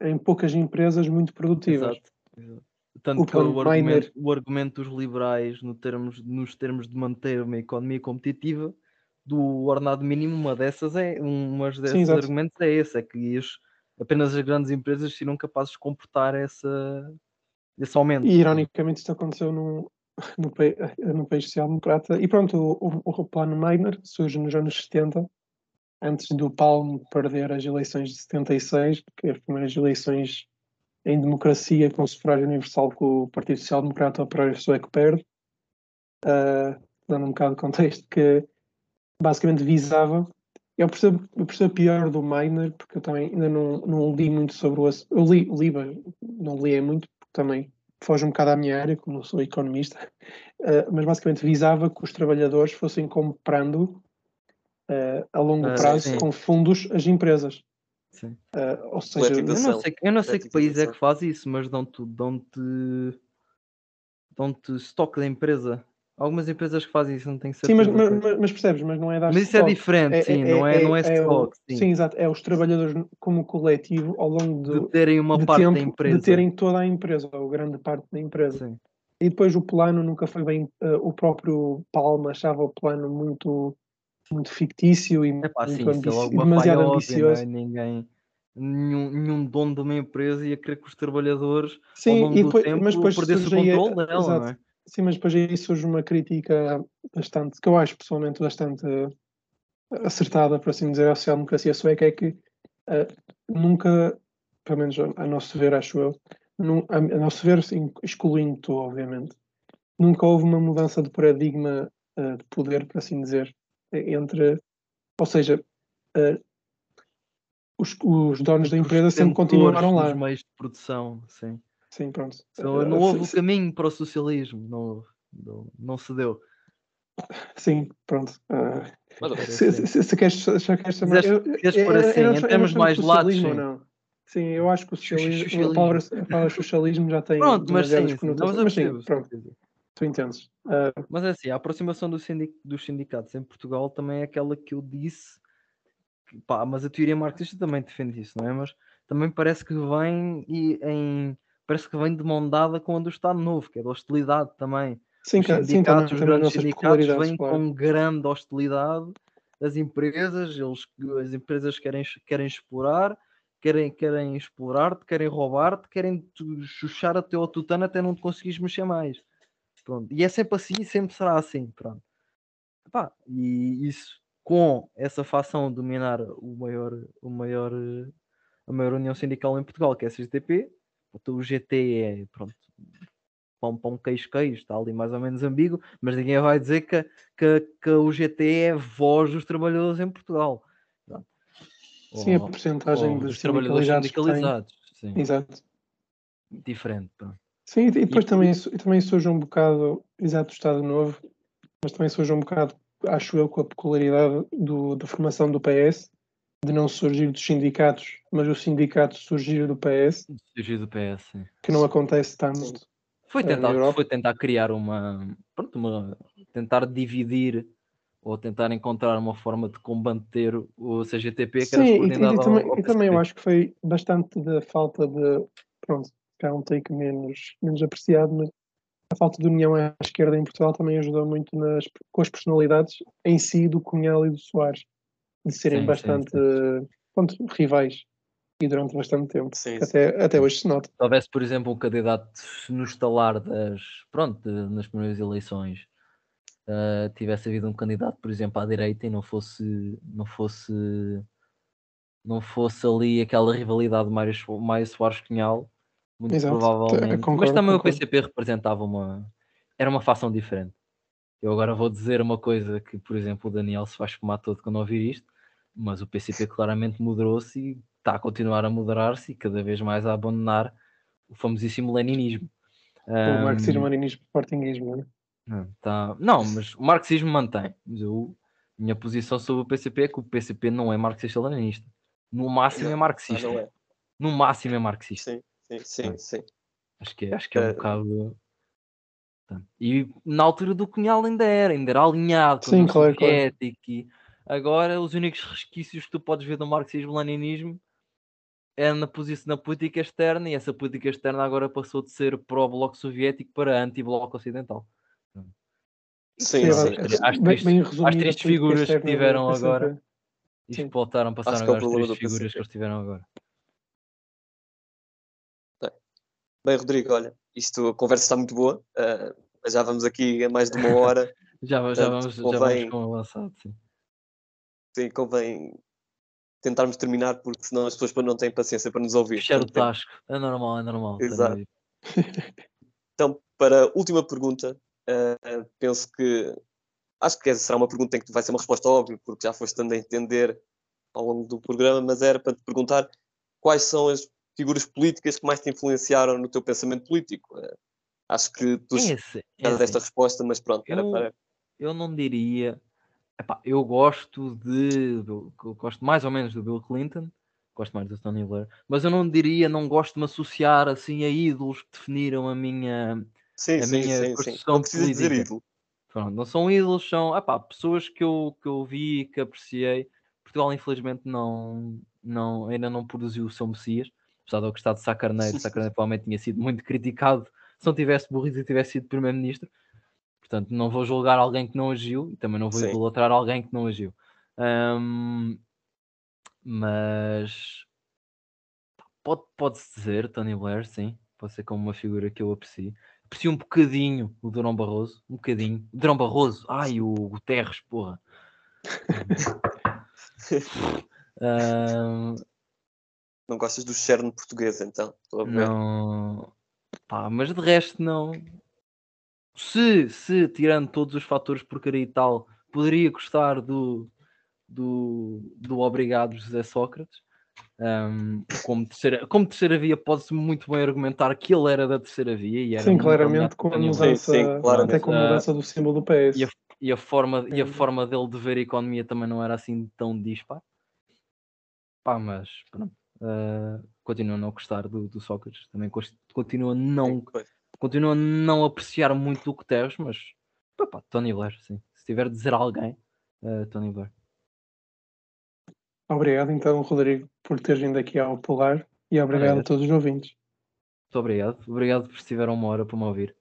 em poucas empresas muito produtivas. Exato, exato. Tanto O que plano o argumento, o argumento dos liberais no termos, nos termos de manter uma economia competitiva do ordenado mínimo, uma dessas é uma desses exato. argumentos é esse, é que as- apenas as grandes empresas serão capazes de comportar essa, esse aumento. E ironicamente isto aconteceu no, no, no país social-democrata. E pronto, o, o, o plano Meiner surge nos anos 70, antes do Palme perder as eleições de 76, que é as primeiras eleições em democracia com sufrágio universal que o Partido Social Democrata Operário Sueco perde. Ah, dando um bocado de contexto, que basicamente visava. Eu percebo, eu percebo pior do Miner, porque eu também ainda não, não li muito sobre o ass- Eu li, li, não li é muito, porque também foge um bocado à minha área, como sou economista, Ah, mas basicamente visava que os trabalhadores fossem comprando ah, a longo Ah, prazo sim. com fundos as empresas. Sim. Ah, ou seja, Eu não sei, eu não sei que país é que faz isso, mas dão-te dão-te dão-te estoque da empresa. Algumas empresas que fazem isso, não tenho sim, certeza. mas, qual. mas, mas percebes, mas não é dar Mas isso é stock. diferente, sim, não é, não é, o- stock, sim. sim, exato, é os trabalhadores como coletivo ao longo do, de terem uma de parte tempo da empresa. de terem toda a empresa, ou grande parte da empresa. Sim. E depois o plano nunca foi bem. eh, o próprio Palma achava o plano muito, muito fictício e Epá, muito sim, é ambici- demasiado óbvia, não ambicioso. é? Ninguém, nenhum, nenhum dono de uma empresa ia querer que os trabalhadores, ao Sim, longo e do depois, tempo, mas depois perdessem o controle dela, não é? Sim, mas depois aí surge uma crítica bastante, que eu acho pessoalmente bastante eh, acertada, por assim dizer, à social-democracia sueca, é que eh, nunca, pelo menos a, a nosso ver, acho eu, nu- a, a nosso ver, sim, excluindo tu, obviamente, nunca houve uma mudança de paradigma eh, de poder, por assim dizer, entre, ou seja, eh, os, os donos da os empresa sempre continuaram lá. dos meios de produção, sim. Sim, pronto. Então, não houve se- o caminho para o socialismo, não, não, não se deu. Sim, pronto. Mas, Era se, assim. se, se queres, se queres eu- queres eu- pôr eu- eu assim, eu termos chamo mais socialismo, sim. não. Sim, eu acho que o xu- socialismo, a palavra, a palavra socialismo já tem Pronto, mas sim, sim, conotações. mas eu Mas sim, pronto, tu entendes. Ah, Mas é assim, a aproximação do sindic- dos sindicatos em Portugal também é aquela que eu disse, que, pá, mas a teoria marxista também defende isso, não é? Mas também parece que vem e em parece que vem de mão dada com a do Estado Novo, que é da hostilidade também. sim, Os ca- sim, também sindicatos, os as grandes sindicatos vêm claro. com grande hostilidade das empresas, eles, as empresas querem, querem explorar, querem, querem explorar-te, querem roubar-te, querem chuchar até ao tutano até não te conseguires mexer mais. Pronto. E é sempre assim e sempre será assim. Pronto. Epá, e isso com essa facção dominar o maior, o maior, a maior união sindical em Portugal, que é a CGTP, o GT é pronto, pão, pão, queijo, queijo, está ali mais ou menos ambíguo, mas ninguém vai dizer que, que, que o GT é a voz dos trabalhadores em Portugal. Pronto. Sim, a Ou- porcentagem ou de dos trabalhadores sindicalizados. Sim, Exato. diferente. pronto. Sim, e depois E- também, su- também surge um bocado, exato, do Estado Novo, mas também surge um bocado, acho eu, com a peculiaridade do, da formação do PS, de não surgir dos sindicatos, mas o sindicato surgir do PS, Surgir do PS. sim. que não acontece tanto. Foi Eh, na tentar, foi tentar criar uma, pronto, uma. tentar dividir ou tentar encontrar uma forma de combater o CGTP que era Sim, e, e- subordinado e ao- também, ao e também eu acho que foi bastante da falta de. Pronto, cá é um take menos, menos apreciado, mas a falta de união à esquerda em Portugal também ajudou muito nas, com as personalidades em si do Cunhal e do Soares, de serem Sim, sim, bastante pronto, rivais e durante bastante tempo. Sim, que sim. Até, até hoje se nota. Se houvesse, por exemplo, um candidato no estalar das. Pronto, de- nas primeiras eleições, ah, tivesse havido um candidato, por exemplo, à direita e não fosse. não fosse. não fosse ali aquela rivalidade So- Mário Soares Cunhal, muito Exato, provavelmente. Mas concordo, também o concordo. PCP representava uma. era uma fação diferente. Eu agora vou dizer uma coisa que, por exemplo, o Daniel se vai fumar todo quando ouvir isto, mas o PCP claramente moderou-se e está a continuar a moderar-se e cada vez mais a abandonar o famosíssimo leninismo. O marxismo-leninismo sportinguismo, não é? Não, tá... não, mas o marxismo mantém. Mas eu, minha posição sobre o PCP é que o PCP não é marxista-leninista. No máximo é marxista. Ah, não é. No máximo é marxista. Sim, sim, sim, sim. Acho que, é- acho que é um Eh, bocado. E na altura do Cunhal ainda era, ainda era alinhado com Sim, o claro, claro. soviético. E agora os únicos resquícios que tu podes ver do marxismo-leninismo é na posição na política externa e essa política externa agora passou de ser pró-bloco soviético para anti-bloco ocidental. Sim, sim. acho que Às bem- tristes- bem às resumido a tristes política figuras que do tiveram agora. Isto Sim. voltaram, passaram que é o agora as três figuras que eles tiveram agora. Bem, Rodrigo, olha, isto, a conversa está muito boa. ah, já vamos aqui a mais de uma hora. Já, já, vamos, já convém- vamos com avançado, sim. Sim, convém tentarmos terminar, porque senão as pessoas não têm paciência para nos ouvir. Fechar o Portanto, tem- tasco. É normal, é normal. Exato. Então, para a última pergunta, ah, penso que acho que será uma pergunta em que vai ser uma resposta óbvia, porque já foste dando a entender ao longo do programa, mas era para te perguntar quais são as figuras políticas que mais te influenciaram no teu pensamento político. Ah, acho que tu esse, esta resposta, mas pronto, era Eu- para. eu não diria. Epá, eu gosto de. eu gosto mais ou menos do Bill Clinton, gosto mais do Tony Blair, mas eu não diria, não gosto de me associar assim a ídolos que definiram a minha. Sim, a sim, minha sim, sim. Não precisa dizer ídolo. Pronto, não são ídolos, são epá, pessoas que eu, que eu vi e que apreciei. Portugal, infelizmente, não, não, ainda não produziu o seu Messias, apesar de eu gostar de Sá Carneiro. Sá Carneiro provavelmente tinha sido muito criticado se não tivesse morrido e tivesse sido Primeiro-Ministro. Portanto, não vou julgar alguém que não agiu e também não vou Sim. idolatrar alguém que não agiu. Ahm, mas pode- pode-se dizer, Tony Blair, sim, pode ser como uma figura que eu aprecio. Aprecio um bocadinho o Durão Barroso, um bocadinho. O Durão Barroso, ai, o Guterres, porra. Ahm, Não gostas do cerne português, então? Estou a ver. não, pá, mas de resto não. Se, se tirando todos os fatores porcaria e tal, poderia gostar do, do, do Obrigado José Sócrates. Ahm, como, terceira, como terceira via, pode-se muito bem argumentar que ele era da terceira via e era Sim, claramente com a mudança, Sim, sim, claramente. até com a mudança do símbolo do PS. e a, e a forma, e a forma dele de ver a economia também não era assim tão dispar. Pá, mas pronto. Ah, continuo a não gostar do, do Sócrates. Também continuo a não, continuo a não apreciar muito o Guterres, mas pá, pá, Tony Blair, sim. Se tiver de dizer alguém, ah, Tony Blair. Obrigado, então, Rodrigo, por teres vindo aqui ao Polar e obrigado Ora, a todos os ouvintes. Muito obrigado. Obrigado por estiver uma hora para me ouvir.